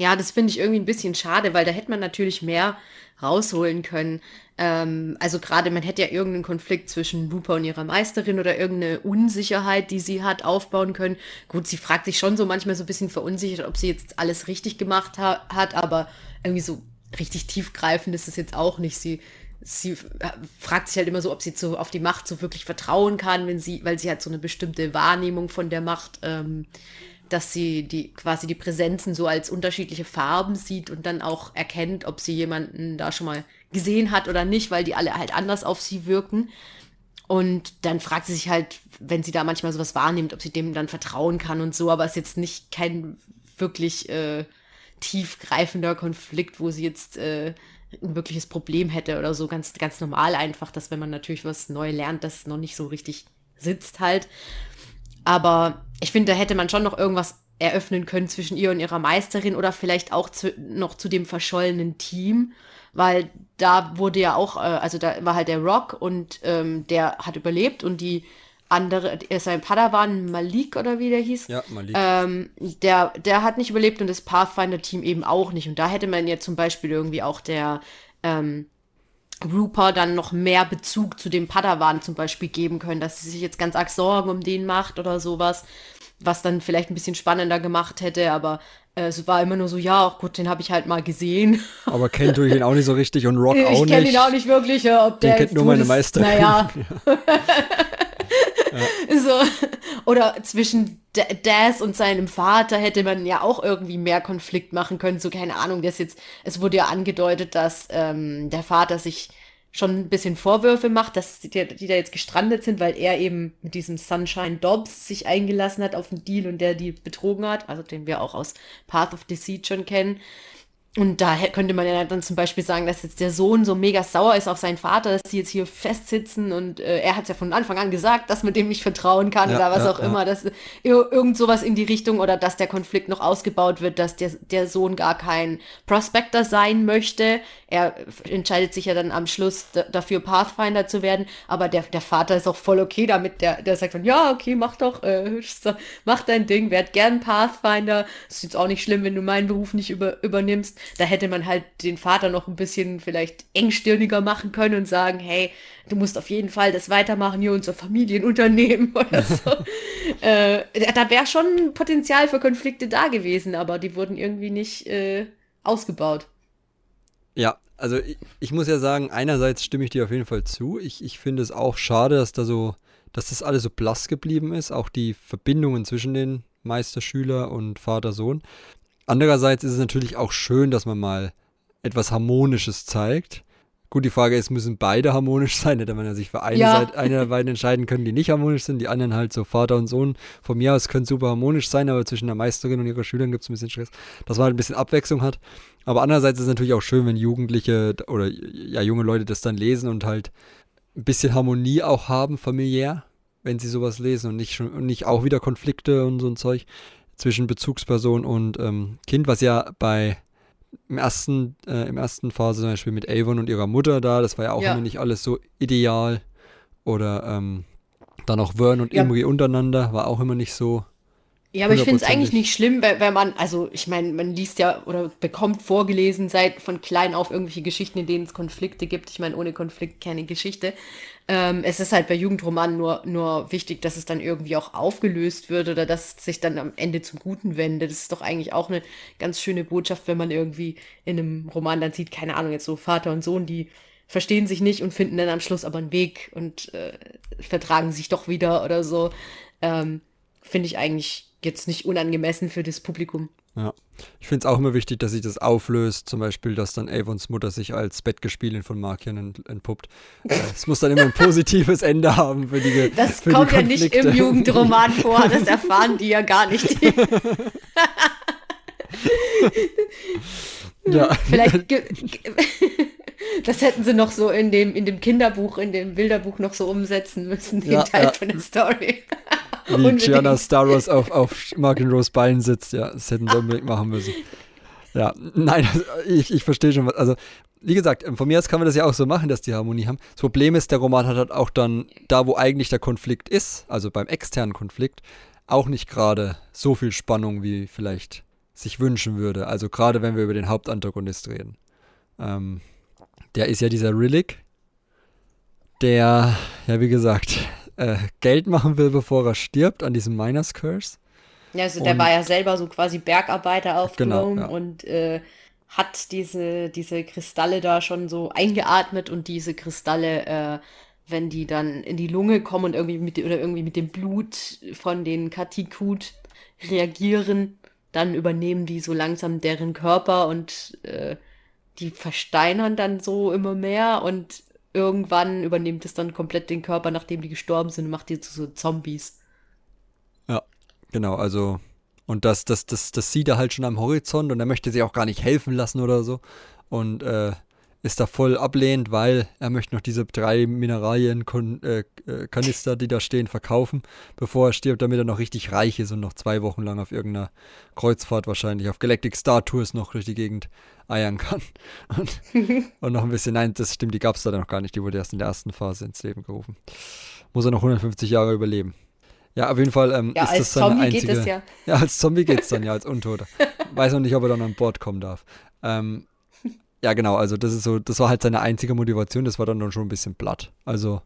Ja, das finde ich irgendwie ein bisschen schade, weil da hätte man natürlich mehr rausholen können. Ähm, also gerade man hätte ja irgendeinen Konflikt zwischen Lupa und ihrer Meisterin oder irgendeine Unsicherheit, die sie hat, aufbauen können. Gut, sie fragt sich schon so manchmal so ein bisschen verunsichert, ob sie jetzt alles richtig gemacht ha hat, aber irgendwie so richtig tiefgreifend ist es jetzt auch nicht. Sie, sie fragt sich halt immer so, ob sie so auf die Macht so wirklich vertrauen kann, wenn sie, weil sie hat so eine bestimmte Wahrnehmung von der Macht, ähm, dass sie die quasi die Präsenzen so als unterschiedliche Farben sieht und dann auch erkennt, ob sie jemanden da schon mal gesehen hat oder nicht, weil die alle halt anders auf sie wirken. Und dann fragt sie sich halt, wenn sie da manchmal sowas wahrnimmt, ob sie dem dann vertrauen kann und so, aber es ist jetzt nicht kein wirklich äh, tiefgreifender Konflikt, wo sie jetzt äh, ein wirkliches Problem hätte oder so. Ganz, ganz normal einfach, dass wenn man natürlich was neu lernt, das noch nicht so richtig sitzt halt. Aber ich finde, da hätte man schon noch irgendwas eröffnen können zwischen ihr und ihrer Meisterin oder vielleicht auch zu, noch zu dem verschollenen Team weil da wurde ja auch, äh, also da war halt der Rock und ähm, der hat überlebt und die andere, sein Padawan Malik oder wie der hieß, ja, Malik. Ähm, der, der hat nicht überlebt und das Pathfinder-Team eben auch nicht. Und da hätte man ja zum Beispiel irgendwie auch der ähm, Rupert dann noch mehr Bezug zu dem Padawan zum Beispiel geben können, dass sie sich jetzt ganz arg Sorgen um den macht oder sowas, was dann vielleicht ein bisschen spannender gemacht hätte, aber äh, es war immer nur so, ja, auch gut, den habe ich halt mal gesehen. Aber kennt du ihn auch nicht so richtig und Rock auch nicht. Ich kenne ihn auch nicht wirklich, ob der. Den kennt nur meine Meister. Naja. ja. so. Oder zwischen Daz und seinem Vater hätte man ja auch irgendwie mehr Konflikt machen können. So, keine Ahnung, das jetzt, es wurde ja angedeutet, dass ähm, der Vater sich schon ein bisschen Vorwürfe macht, dass die, die, da jetzt gestrandet sind, weil er eben mit diesem Sunshine Dobbs sich eingelassen hat auf einen Deal und der die betrogen hat, also den wir auch aus Path of Deceit schon kennen. Und da könnte man ja dann zum Beispiel sagen, dass jetzt der Sohn so mega sauer ist auf seinen Vater, dass die jetzt hier festsitzen und äh, er hat es ja von Anfang an gesagt, dass man dem nicht vertrauen kann ja, oder was ja, auch ja. immer, dass irgend sowas in die Richtung oder dass der Konflikt noch ausgebaut wird, dass der, der Sohn gar kein Prospector sein möchte. Er entscheidet sich ja dann am Schluss dafür, Pathfinder zu werden, aber der, der Vater ist auch voll okay damit, der, der sagt dann, ja, okay, mach doch, äh, mach dein Ding, werd gern Pathfinder, ist jetzt auch nicht schlimm, wenn du meinen Beruf nicht über, übernimmst da hätte man halt den Vater noch ein bisschen vielleicht engstirniger machen können und sagen, hey, du musst auf jeden Fall das weitermachen hier unser Familienunternehmen oder so. äh, da wäre schon Potenzial für Konflikte da gewesen, aber die wurden irgendwie nicht äh, ausgebaut. Ja, also ich, ich, muss ja sagen, einerseits stimme ich dir auf jeden Fall zu. Ich, ich finde es auch schade, dass da so, dass das alles so blass geblieben ist, auch die Verbindungen zwischen den Meisterschüler und Vater-Sohn. Andererseits ist es natürlich auch schön, dass man mal etwas Harmonisches zeigt. Gut, die Frage ist, müssen beide harmonisch sein? Hätte man ja sich für eine ja. Seite, eine der beiden entscheiden können, die nicht harmonisch sind, die anderen halt so Vater und Sohn. Von mir aus können super harmonisch sein, aber zwischen der Meisterin und ihrer Schülern gibt es ein bisschen Stress, dass man halt ein bisschen Abwechslung hat. Aber andererseits ist es natürlich auch schön, wenn Jugendliche oder ja junge Leute das dann lesen und halt ein bisschen Harmonie auch haben, familiär, wenn sie sowas lesen und nicht, schon, und nicht auch wieder Konflikte und so ein Zeug zwischen Bezugsperson und ähm, Kind, was ja bei im ersten, äh, im ersten Phase zum Beispiel mit Avon und ihrer Mutter da, das war ja auch ja. immer nicht alles so ideal. Oder ähm, dann auch Vern und ja. Imri untereinander, war auch immer nicht so. Ja, aber ich finde es eigentlich nicht schlimm, wenn, wenn man, also ich meine, man liest ja oder bekommt vorgelesen seit von klein auf irgendwelche Geschichten, in denen es Konflikte gibt. Ich meine, ohne Konflikt keine Geschichte. Ähm, es ist halt bei Jugendromanen nur, nur wichtig, dass es dann irgendwie auch aufgelöst wird oder dass es sich dann am Ende zum Guten wendet. Das ist doch eigentlich auch eine ganz schöne Botschaft, wenn man irgendwie in einem Roman dann sieht, keine Ahnung, jetzt so Vater und Sohn, die verstehen sich nicht und finden dann am Schluss aber einen Weg und äh, vertragen sich doch wieder oder so. Ähm, Finde ich eigentlich jetzt nicht unangemessen für das Publikum. Ja. Ich finde es auch immer wichtig, dass sich das auflöst. Zum Beispiel, dass dann Avons Mutter sich als Bettgespielin von Markian ent entpuppt. Äh, es muss dann immer ein positives Ende haben für die Das für kommt die ja nicht im Jugendroman vor. Das erfahren die ja gar nicht. ja. Vielleicht. Das hätten sie noch so in dem, in dem Kinderbuch, in dem Bilderbuch noch so umsetzen müssen, den ja, Teil ja. von der Story. Wie Gianna Staros auf, auf Mark Rose Bein sitzt, ja, das hätten sie unbedingt machen müssen. Ja, nein, ich, ich verstehe schon was. Also, wie gesagt, von mir aus kann man das ja auch so machen, dass die Harmonie haben. Das Problem ist, der Roman hat halt auch dann, da wo eigentlich der Konflikt ist, also beim externen Konflikt, auch nicht gerade so viel Spannung, wie vielleicht sich wünschen würde. Also gerade wenn wir über den Hauptantagonist reden. Ähm, der ist ja dieser Rillick, der, ja wie gesagt, äh, Geld machen will, bevor er stirbt, an diesem Miners Curse. Ja, also der und, war ja selber so quasi Bergarbeiter aufgenommen genau, ja. und äh, hat diese, diese Kristalle da schon so eingeatmet und diese Kristalle, äh, wenn die dann in die Lunge kommen und irgendwie mit, oder irgendwie mit dem Blut von den Katikut reagieren, dann übernehmen die so langsam deren Körper und äh, die versteinern dann so immer mehr und irgendwann übernimmt es dann komplett den Körper, nachdem die gestorben sind und macht die zu so Zombies. Ja, genau, also und das, das, das, das sieht er halt schon am Horizont und er möchte sich auch gar nicht helfen lassen oder so. Und äh, ist da voll ablehnend, weil er möchte noch diese drei Mineralien-Kanister, äh, die da stehen, verkaufen, bevor er stirbt, damit er noch richtig reich ist und noch zwei Wochen lang auf irgendeiner Kreuzfahrt wahrscheinlich, auf Galactic Star Tours noch durch die Gegend eiern kann. Und, und noch ein bisschen, nein, das stimmt, die gab es da noch gar nicht, die wurde erst in der ersten Phase ins Leben gerufen. Muss er noch 150 Jahre überleben. Ja, auf jeden Fall ähm, ja, ist das seine Zombie einzige. Geht das ja. ja, als Zombie geht es dann ja, als Untoter. Weiß noch nicht, ob er dann an Bord kommen darf. Ähm, ja, genau, also das ist so, das war halt seine einzige Motivation, das war dann, schon ein bisschen platt. Also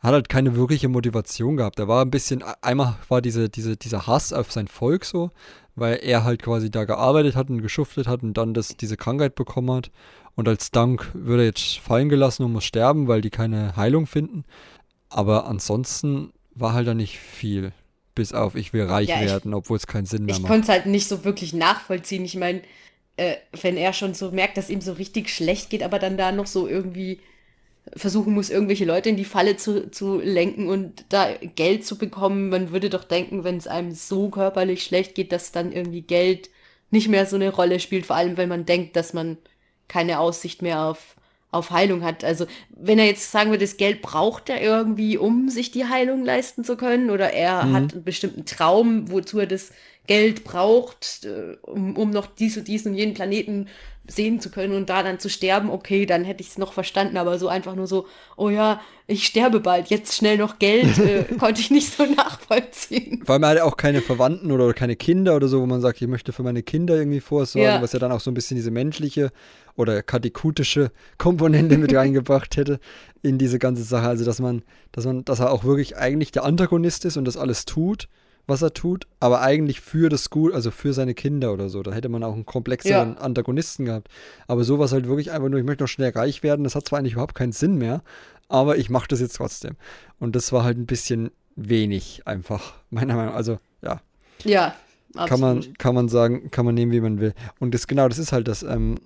er hat halt keine wirkliche Motivation gehabt. Er war ein bisschen, einmal war diese, diese, dieser Hass auf sein Volk so, weil er halt quasi da gearbeitet hat und geschuftet hat und dann das, diese Krankheit bekommen hat. Und als Dank wird er jetzt fallen gelassen und muss sterben, weil die keine Heilung finden. Aber ansonsten war halt da nicht viel. Bis auf, ich will reich ja, werden, obwohl es keinen Sinn mehr ich macht. Ich konnte es halt nicht so wirklich nachvollziehen. Ich meine, äh, wenn er schon so merkt, dass ihm so richtig schlecht geht, aber dann da noch so irgendwie versuchen muss, irgendwelche Leute in die Falle zu, zu lenken und da Geld zu bekommen. Man würde doch denken, wenn es einem so körperlich schlecht geht, dass dann irgendwie Geld nicht mehr so eine Rolle spielt, vor allem wenn man denkt, dass man keine Aussicht mehr auf auf Heilung hat. Also wenn er jetzt sagen würde, das Geld braucht er irgendwie, um sich die Heilung leisten zu können, oder er mhm. hat einen bestimmten Traum, wozu er das Geld braucht, äh, um, um noch dies und diesen und jenen Planeten sehen zu können und da dann zu sterben, okay, dann hätte ich es noch verstanden, aber so einfach nur so, oh ja, ich sterbe bald, jetzt schnell noch Geld, äh, konnte ich nicht so nachvollziehen. Vor allem hat er auch keine Verwandten oder keine Kinder oder so, wo man sagt, ich möchte für meine Kinder irgendwie vorsorgen, ja. was ja dann auch so ein bisschen diese menschliche oder katekutische Komponente mit reingebracht hätte in diese ganze Sache. Also dass man, dass man, dass er auch wirklich eigentlich der Antagonist ist und das alles tut was er tut, aber eigentlich für das Gut, also für seine Kinder oder so. Da hätte man auch einen komplexeren ja. Antagonisten gehabt. Aber sowas halt wirklich einfach nur, ich möchte noch schnell reich werden, das hat zwar eigentlich überhaupt keinen Sinn mehr, aber ich mache das jetzt trotzdem. Und das war halt ein bisschen wenig einfach, meiner Meinung nach. Also, ja. Ja, absolut. Kann man, kann man sagen, kann man nehmen, wie man will. Und das, genau, das ist halt das, ähm,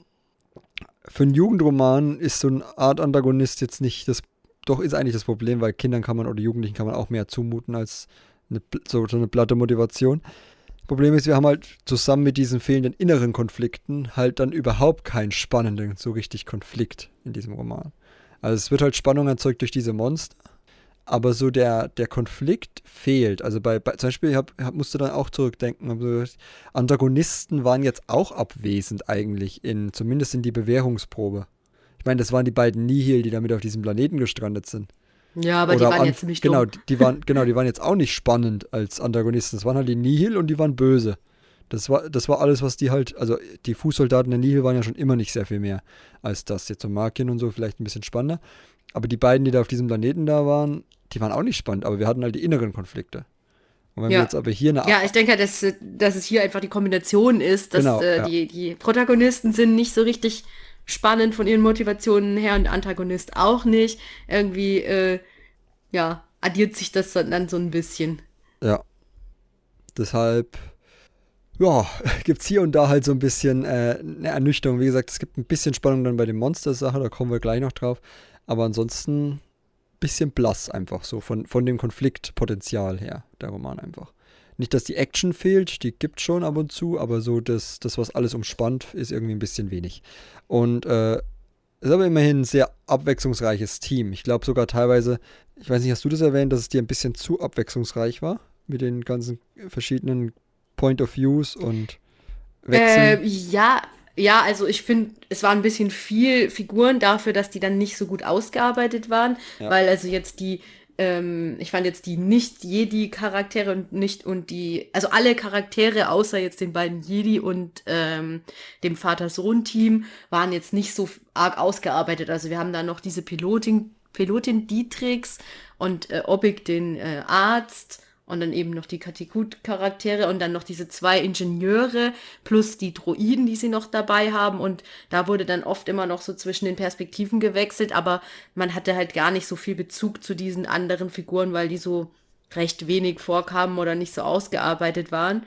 für einen Jugendroman ist so eine Art Antagonist jetzt nicht das, doch ist eigentlich das Problem, weil Kindern kann man oder Jugendlichen kann man auch mehr zumuten als eine, so, so eine platte Motivation. Problem ist, wir haben halt zusammen mit diesen fehlenden inneren Konflikten halt dann überhaupt keinen spannenden, so richtig Konflikt in diesem Roman. Also es wird halt Spannung erzeugt durch diese Monster, aber so der, der Konflikt fehlt. Also bei, bei zum Beispiel, ich hab, musste dann auch zurückdenken, also Antagonisten waren jetzt auch abwesend eigentlich, in, zumindest in die Bewährungsprobe. Ich meine, das waren die beiden Nihil, die damit auf diesem Planeten gestrandet sind. Ja, aber Oder die waren jetzt ziemlich genau, dumm. Die waren, genau, die waren jetzt auch nicht spannend als Antagonisten. Das waren halt die Nihil und die waren böse. Das war, das war alles, was die halt, also die Fußsoldaten der Nihil waren ja schon immer nicht sehr viel mehr als das. Jetzt so Markien und so vielleicht ein bisschen spannender. Aber die beiden, die da auf diesem Planeten da waren, die waren auch nicht spannend, aber wir hatten halt die inneren Konflikte. Und wenn ja. wir jetzt aber hier eine Ja, ich denke, dass, dass es hier einfach die Kombination ist, dass genau, äh, ja. die, die Protagonisten sind nicht so richtig spannend von ihren Motivationen her und Antagonist auch nicht. Irgendwie, äh, ja, addiert sich das dann so ein bisschen. Ja. Deshalb, ja, gibt es hier und da halt so ein bisschen äh, eine Ernüchterung. Wie gesagt, es gibt ein bisschen Spannung dann bei den Monster-Sache, da kommen wir gleich noch drauf. Aber ansonsten bisschen blass einfach so von, von dem Konfliktpotenzial her, der Roman einfach. Nicht, dass die Action fehlt, die gibt schon ab und zu, aber so das, das, was alles umspannt, ist irgendwie ein bisschen wenig. Und äh, ist aber immerhin ein sehr abwechslungsreiches Team. Ich glaube sogar teilweise, ich weiß nicht, hast du das erwähnt, dass es dir ein bisschen zu abwechslungsreich war? Mit den ganzen verschiedenen Point of Views und Wechseln? Äh, ja, ja, also ich finde, es war ein bisschen viel Figuren dafür, dass die dann nicht so gut ausgearbeitet waren, ja. weil also jetzt die ähm, ich fand jetzt die nicht Jedi-Charaktere und nicht und die, also alle Charaktere außer jetzt den beiden Jedi und ähm, dem Vater-Sohn-Team waren jetzt nicht so arg ausgearbeitet. Also wir haben da noch diese Pilotin, Pilotin Dietrichs und äh, Obig den äh, Arzt und dann eben noch die Katikut-Charaktere und dann noch diese zwei Ingenieure plus die Droiden, die sie noch dabei haben. Und da wurde dann oft immer noch so zwischen den Perspektiven gewechselt, aber man hatte halt gar nicht so viel Bezug zu diesen anderen Figuren, weil die so recht wenig vorkamen oder nicht so ausgearbeitet waren.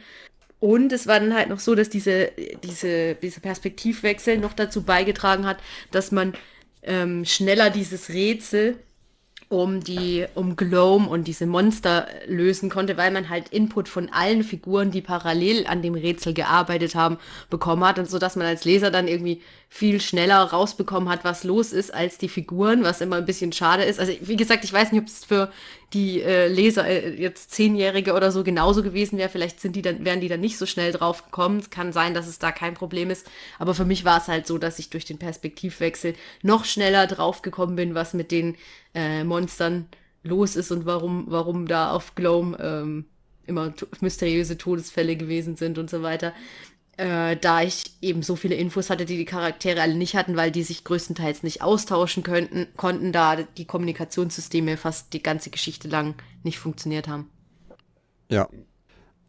Und es war dann halt noch so, dass diese, diese, diese Perspektivwechsel noch dazu beigetragen hat, dass man ähm, schneller dieses Rätsel um die, um Gloam und diese Monster lösen konnte, weil man halt Input von allen Figuren, die parallel an dem Rätsel gearbeitet haben, bekommen hat und so, dass man als Leser dann irgendwie viel schneller rausbekommen hat, was los ist, als die Figuren, was immer ein bisschen schade ist. Also wie gesagt, ich weiß nicht, ob es für die äh, Leser äh, jetzt Zehnjährige oder so genauso gewesen wäre. Vielleicht sind die dann, wären die dann nicht so schnell drauf gekommen. Es kann sein, dass es da kein Problem ist. Aber für mich war es halt so, dass ich durch den Perspektivwechsel noch schneller drauf gekommen bin, was mit den äh, Monstern los ist und warum, warum da auf Gloam ähm, immer mysteriöse Todesfälle gewesen sind und so weiter äh, da ich eben so viele Infos hatte, die die Charaktere alle nicht hatten, weil die sich größtenteils nicht austauschen könnten, konnten da die Kommunikationssysteme fast die ganze Geschichte lang nicht funktioniert haben. Ja,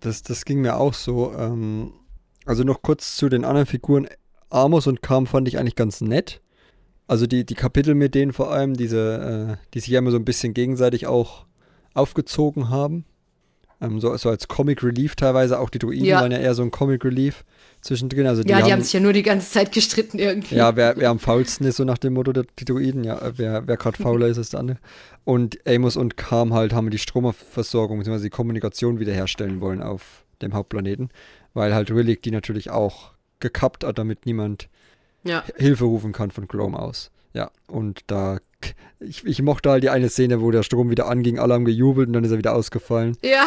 das, das ging mir auch so. Ähm, also noch kurz zu den anderen Figuren. Amos und Kam fand ich eigentlich ganz nett. Also die, die Kapitel mit denen vor allem, diese, äh, die sich ja immer so ein bisschen gegenseitig auch aufgezogen haben. Ähm, so, so als Comic Relief teilweise. Auch die Druiden ja. waren ja eher so ein Comic Relief zwischendrin. Also die ja, die haben, haben sich ja nur die ganze Zeit gestritten irgendwie. Ja, wer, wer am faulsten ist, so nach dem Motto der die Druiden. Ja, wer, wer gerade fauler ist, ist der andere. Und Amos und Kam halt haben die Stromversorgung bzw. die Kommunikation wiederherstellen wollen auf dem Hauptplaneten. Weil halt Relic die natürlich auch gekappt hat, damit niemand ja. Hilfe rufen kann von Chrome aus. Ja, und da ich, ich mochte halt die eine Szene, wo der Strom wieder anging, alle haben gejubelt und dann ist er wieder ausgefallen. Ja.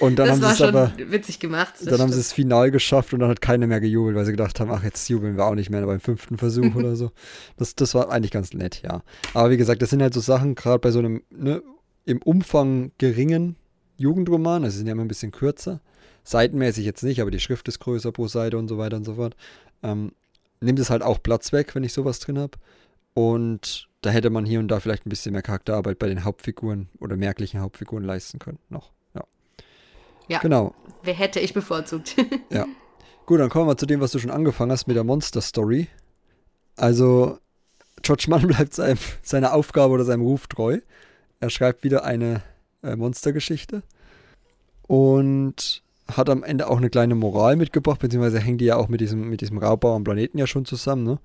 Und dann das haben war sie es aber witzig gemacht. Dann haben sie es final geschafft und dann hat keiner mehr gejubelt, weil sie gedacht haben, ach, jetzt jubeln wir auch nicht mehr beim fünften Versuch oder so. Das, das war eigentlich ganz nett, ja. Aber wie gesagt, das sind halt so Sachen, gerade bei so einem ne, im Umfang geringen Jugendroman, also sind ja immer ein bisschen kürzer, seitenmäßig jetzt nicht, aber die Schrift ist größer pro Seite und so weiter und so fort. Ähm, nimmt es halt auch Platz weg, wenn ich sowas drin habe. Und da hätte man hier und da vielleicht ein bisschen mehr Charakterarbeit bei den Hauptfiguren oder merklichen Hauptfiguren leisten können noch. Ja. Ja. Genau. Wer hätte ich bevorzugt? ja. Gut, dann kommen wir zu dem, was du schon angefangen hast mit der Monster Story. Also, George Mann bleibt seinem, seiner Aufgabe oder seinem Ruf treu. Er schreibt wieder eine äh, Monstergeschichte und hat am Ende auch eine kleine Moral mitgebracht, beziehungsweise hängt die ja auch mit diesem, mit diesem Raubbau am Planeten ja schon zusammen. Ne?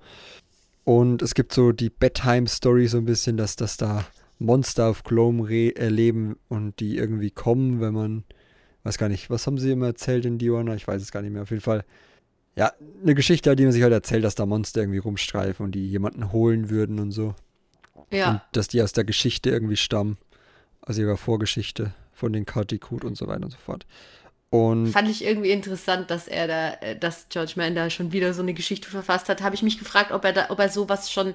Und es gibt so die Bedtime-Story so ein bisschen, dass das da Monster auf Glome erleben und die irgendwie kommen, wenn man, weiß gar nicht, was haben sie immer erzählt in Diona? Ich weiß es gar nicht mehr. Auf jeden Fall, ja, eine Geschichte, die man sich halt erzählt, dass da Monster irgendwie rumstreifen und die jemanden holen würden und so. Ja. Und dass die aus der Geschichte irgendwie stammen, aus ihrer Vorgeschichte von den Kartikut und so weiter und so fort. Und Fand ich irgendwie interessant, dass er da, äh, dass George Mann da schon wieder so eine Geschichte verfasst hat. Habe ich mich gefragt, ob er da, ob er sowas schon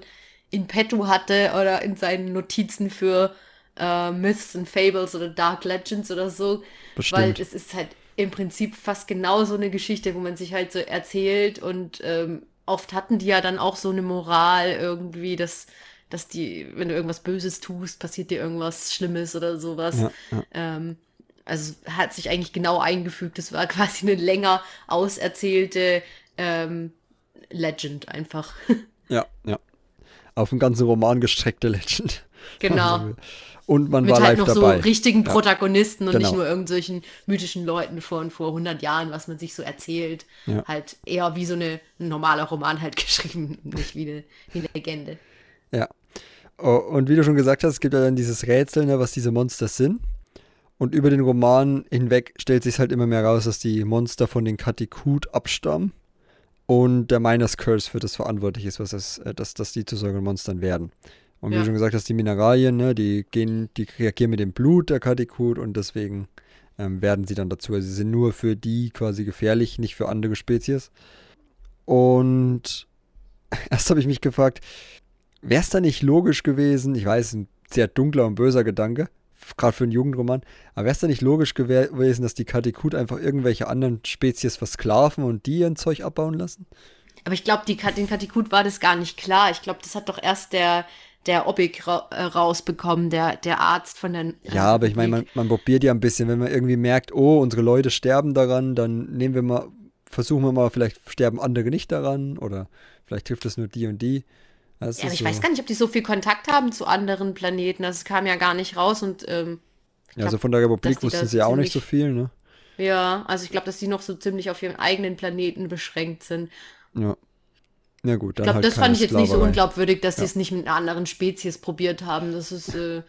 in petto hatte oder in seinen Notizen für äh, Myths and Fables oder Dark Legends oder so. Bestimmt. Weil es ist halt im Prinzip fast genau so eine Geschichte, wo man sich halt so erzählt und ähm, oft hatten die ja dann auch so eine Moral irgendwie, dass, dass die, wenn du irgendwas Böses tust, passiert dir irgendwas Schlimmes oder sowas. Ja, ja. Ähm, also hat sich eigentlich genau eingefügt. Das war quasi eine länger auserzählte ähm, Legend einfach. Ja, ja. Auf einen ganzen Roman gestreckte Legend. Genau. Und man Mit war halt live noch dabei. so richtigen Ja. Protagonisten und Genau. nicht nur irgendwelchen mythischen Leuten von vor 100 Jahren, was man sich so erzählt. Ja. Halt eher wie so eine, ein normaler Roman halt geschrieben, nicht wie eine, wie eine Legende. Ja. Oh, Und wie du schon gesagt hast, es gibt ja dann dieses Rätsel, ne, was diese Monster sind. Und über den Roman hinweg stellt sich halt immer mehr raus, dass die Monster von den Katikut abstammen. Und der Miners Curse für das verantwortlich ist, was es, äh, dass, dass die zu solchen Monstern werden. Und wie Ja. du schon gesagt hast, die Mineralien, ne, die gehen, die reagieren mit dem Blut der Katikut und deswegen ähm, werden sie dann dazu. Also sie sind nur für die quasi gefährlich, nicht für andere Spezies. Und erst habe ich mich gefragt, wäre es da nicht logisch gewesen, ich weiß, ein sehr dunkler und böser Gedanke, gerade für einen Jugendroman, aber wäre es da nicht logisch gewesen, dass die Katikut einfach irgendwelche anderen Spezies versklaven und die ihren Zeug abbauen lassen? Aber ich glaube, den Katikut war das gar nicht klar. Ich glaube, das hat doch erst der, der Obig ra äh, rausbekommen, der, der Arzt von der. Äh, ja, aber ich meine, man, man probiert ja ein bisschen, wenn man irgendwie merkt, oh, unsere Leute sterben daran, dann nehmen wir mal, versuchen wir mal, vielleicht sterben andere nicht daran oder vielleicht trifft es nur die und die. Das ja, aber ich so. weiß gar nicht, ob die so viel Kontakt haben zu anderen Planeten. Das kam ja gar nicht raus und. Ähm, ja, also von der Republik wussten sie auch nicht so viel, ne? Ja, also ich glaube, dass die noch so ziemlich auf ihren eigenen Planeten beschränkt sind. Ja. Ja gut, dann Ich glaube, halt das fand ich jetzt nicht so unglaubwürdig, dass ja. sie es nicht mit einer anderen Spezies probiert haben. Das ist äh,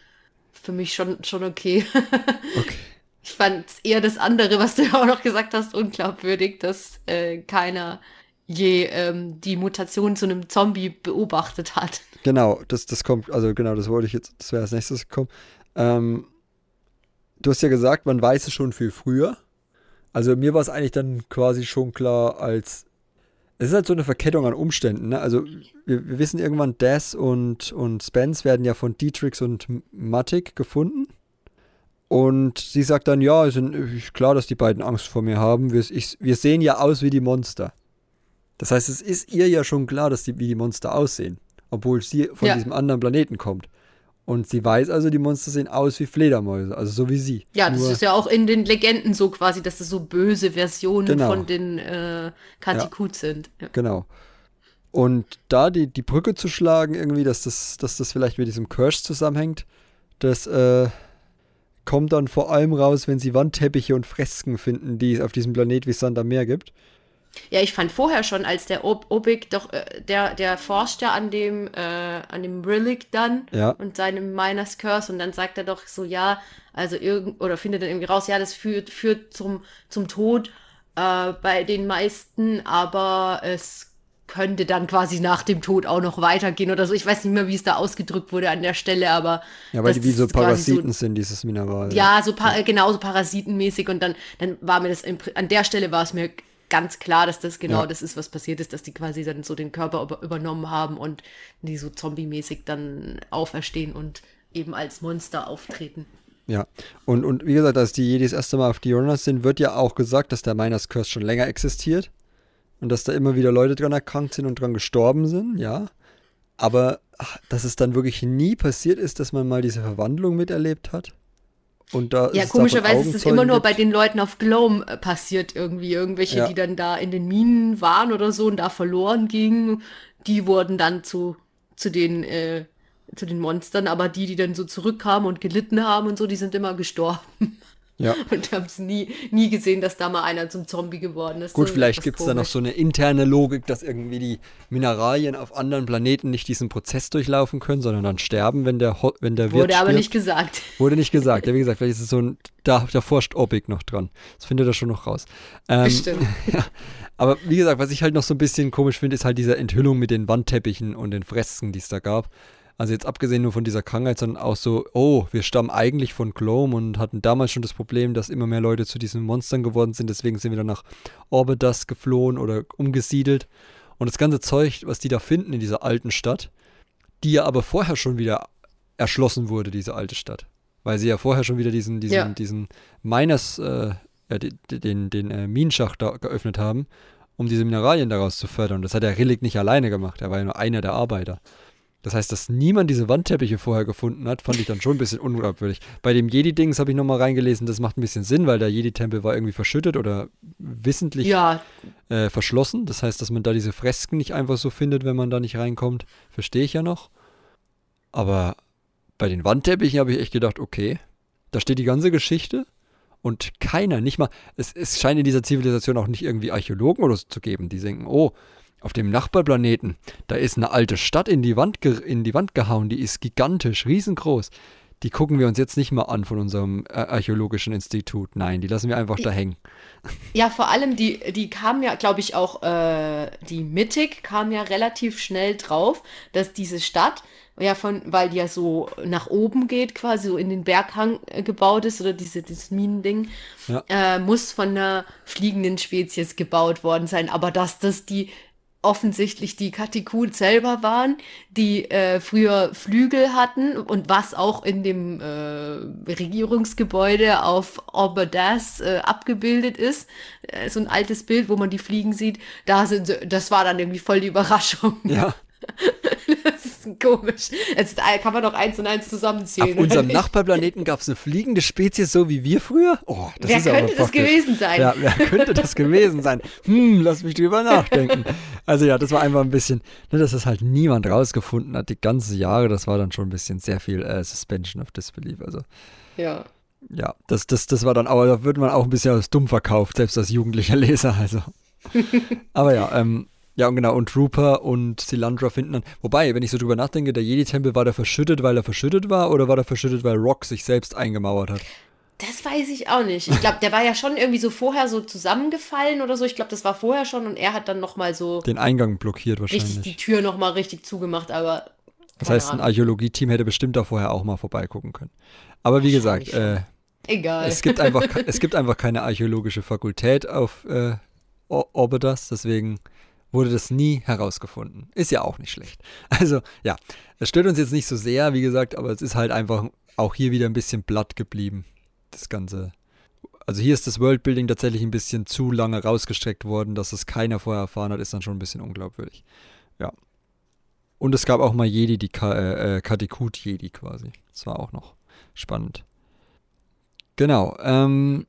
für mich schon, schon okay. okay. Ich fand eher das andere, was du ja auch noch gesagt hast, unglaubwürdig, dass äh, keiner je ähm, die Mutation zu einem Zombie beobachtet hat. Genau, das, das kommt, also genau, das wollte ich jetzt, das wäre als nächstes gekommen. Ähm, du hast ja gesagt, man weiß es schon viel früher. Also mir war es eigentlich dann quasi schon klar, als es ist halt so eine Verkettung an Umständen. Ne? Also wir, wir, wissen irgendwann, Des und, und Spence werden ja von Dietrich und Matic gefunden. Und sie sagt dann, ja, ist klar, dass die beiden Angst vor mir haben. Wir, ich, wir sehen ja aus wie die Monster. Das heißt, es ist ihr ja schon klar, dass die wie die Monster aussehen. Obwohl sie von ja. diesem anderen Planeten kommt. Und sie weiß also, die Monster sehen aus wie Fledermäuse, also so wie sie. Ja, das Nur, ist ja auch in den Legenden so quasi, dass das so böse Versionen genau. von den äh, Katikut ja. sind. Ja. Genau. Und da die, die Brücke zu schlagen, irgendwie, dass das, dass das vielleicht mit diesem Curse zusammenhängt, das äh, kommt dann vor allem raus, wenn sie Wandteppiche und Fresken finden, die es auf diesem Planet wie Sand am Meer gibt. Ja, ich fand vorher schon, als der Ob Obig doch, äh, der, der forscht ja an dem, äh, an dem Relic dann ja. und seinem Miners Curse und dann sagt er doch so, ja, also irgend, oder findet dann irgendwie raus, ja, das führt, führt zum, zum Tod äh, bei den meisten, aber es könnte dann quasi nach dem Tod auch noch weitergehen oder so. Ich weiß nicht mehr, wie es da ausgedrückt wurde an der Stelle, aber. Ja, weil die wie so Parasiten so, sind, dieses Mineral. Ja, so pa ja. genau so parasitenmäßig und dann, dann war mir das, an der Stelle war es mir ganz klar, dass das genau ja. das ist, was passiert ist, dass die quasi dann so den Körper über, übernommen haben und die so zombie-mäßig dann auferstehen und eben als Monster auftreten. Ja, und, und wie gesagt, als die Jedi das erste Mal auf die Jonas sind, wird ja auch gesagt, dass der Miners Curse schon länger existiert und dass da immer wieder Leute dran erkrankt sind und dran gestorben sind, ja. Aber ach, dass es dann wirklich nie passiert ist, dass man mal diese Verwandlung miterlebt hat. Und da ja, komischerweise ist es immer nur bei den Leuten auf Gloam äh, passiert irgendwie. Irgendwelche, ja. die dann da in den Minen waren oder so und da verloren gingen, die wurden dann zu, zu den, äh, zu den Monstern, aber die, die dann so zurückkamen und gelitten haben und so, die sind immer gestorben. Ja. Und haben es nie, nie gesehen, dass da mal einer zum Zombie geworden ist. Gut, vielleicht gibt es da noch so eine interne Logik, dass irgendwie die Mineralien auf anderen Planeten nicht diesen Prozess durchlaufen können, sondern dann sterben, wenn der, wenn der Wirt Wurde aber nicht gesagt. Wurde nicht gesagt. Ja, wie gesagt, vielleicht ist es so ein, da, da forscht Obig noch dran. Das findet er schon noch raus. Ähm, Bestimmt. Ja. Aber wie gesagt, was ich halt noch so ein bisschen komisch finde, ist halt diese Enthüllung mit den Wandteppichen und den Fresken, die es da gab. Also jetzt abgesehen nur von dieser Krankheit, sondern auch so, oh, wir stammen eigentlich von Glome und hatten damals schon das Problem, dass immer mehr Leute zu diesen Monstern geworden sind. Deswegen sind wir dann nach Orbidas geflohen oder umgesiedelt. Und das ganze Zeug, was die da finden in dieser alten Stadt, die ja aber vorher schon wieder erschlossen wurde, diese alte Stadt. Weil sie ja vorher schon wieder diesen, diesen, ja. diesen Miners, äh, ja, den, den, den äh, Minenschacht da geöffnet haben, um diese Mineralien daraus zu fördern. Und das hat der Rillig nicht alleine gemacht, er war ja nur einer der Arbeiter. Das heißt, dass niemand diese Wandteppiche vorher gefunden hat, fand ich dann schon ein bisschen unglaubwürdig. Bei dem Jedi-Dings habe ich nochmal reingelesen, das macht ein bisschen Sinn, weil der Jedi-Tempel war irgendwie verschüttet oder wissentlich ja. äh, verschlossen. Das heißt, dass man da diese Fresken nicht einfach so findet, wenn man da nicht reinkommt. Verstehe ich ja noch. Aber bei den Wandteppichen habe ich echt gedacht, okay, da steht die ganze Geschichte und keiner, nicht mal, es, es scheint in dieser Zivilisation auch nicht irgendwie Archäologen oder so zu geben, die denken, oh, auf dem Nachbarplaneten, da ist eine alte Stadt in die Wand, in die Wand gehauen, die ist gigantisch, riesengroß. Die gucken wir uns jetzt nicht mal an von unserem äh, archäologischen Institut. Nein, die lassen wir einfach da hängen. Ja, vor allem, die, die kamen ja, glaube ich, auch, äh, die Mittig kam ja relativ schnell drauf, dass diese Stadt, ja, von, weil die ja so nach oben geht, quasi so in den Berghang äh, gebaut ist, oder diese, dieses Minending, ja. äh, muss von einer fliegenden Spezies gebaut worden sein. Aber dass das die offensichtlich die Katikut selber waren, die äh, früher Flügel hatten und was auch in dem äh, Regierungsgebäude auf Oberdas äh, abgebildet ist. Äh, so ein altes Bild, wo man die Fliegen sieht. Da sind, das war dann irgendwie voll die Überraschung. Ja. das bisschen komisch. Jetzt kann man doch eins und eins zusammenzählen. Auf unserem Nachbarplaneten gab es eine fliegende Spezies, so wie wir früher? Oh, das wer ist könnte das gewesen sein? Ja, wer könnte das gewesen sein? Hm, lass mich drüber nachdenken. Also ja, das war einfach ein bisschen, ne, dass das halt niemand rausgefunden hat, die ganzen Jahre, das war dann schon ein bisschen sehr viel äh, Suspension of Disbelief. Also ja. Ja, das, das, das war dann, aber da wird man auch ein bisschen als dumm verkauft, selbst als jugendlicher Leser. Also. aber ja, ähm, ja, und genau, und Trooper und Silandra finden dann. Wobei, wenn ich so drüber nachdenke, der Jedi-Tempel war der verschüttet, weil er verschüttet war, oder war der verschüttet, weil Rock sich selbst eingemauert hat? Das weiß ich auch nicht. Ich glaube, der war ja schon irgendwie so vorher so zusammengefallen oder so. Ich glaube, das war vorher schon und er hat dann nochmal so. Den Eingang blockiert wahrscheinlich. Richtig die Tür nochmal richtig zugemacht, aber. Das heißt, ein Archäologie-Team hätte bestimmt da vorher auch mal vorbeigucken können. Aber wie gesagt, äh, Egal. Es gibt einfach, es gibt einfach keine archäologische Fakultät auf äh, Orbitas, deswegen wurde das nie herausgefunden. Ist ja auch nicht schlecht. Also ja, es stört uns jetzt nicht so sehr, wie gesagt, aber es ist halt einfach auch hier wieder ein bisschen blatt geblieben. Das Ganze. Also hier ist das Worldbuilding tatsächlich ein bisschen zu lange rausgestreckt worden, dass es keiner vorher erfahren hat, ist dann schon ein bisschen unglaubwürdig. Ja. Und es gab auch mal Jedi, die Ka äh, äh Katekut Jedi quasi. Das war auch noch spannend. Genau. Ähm,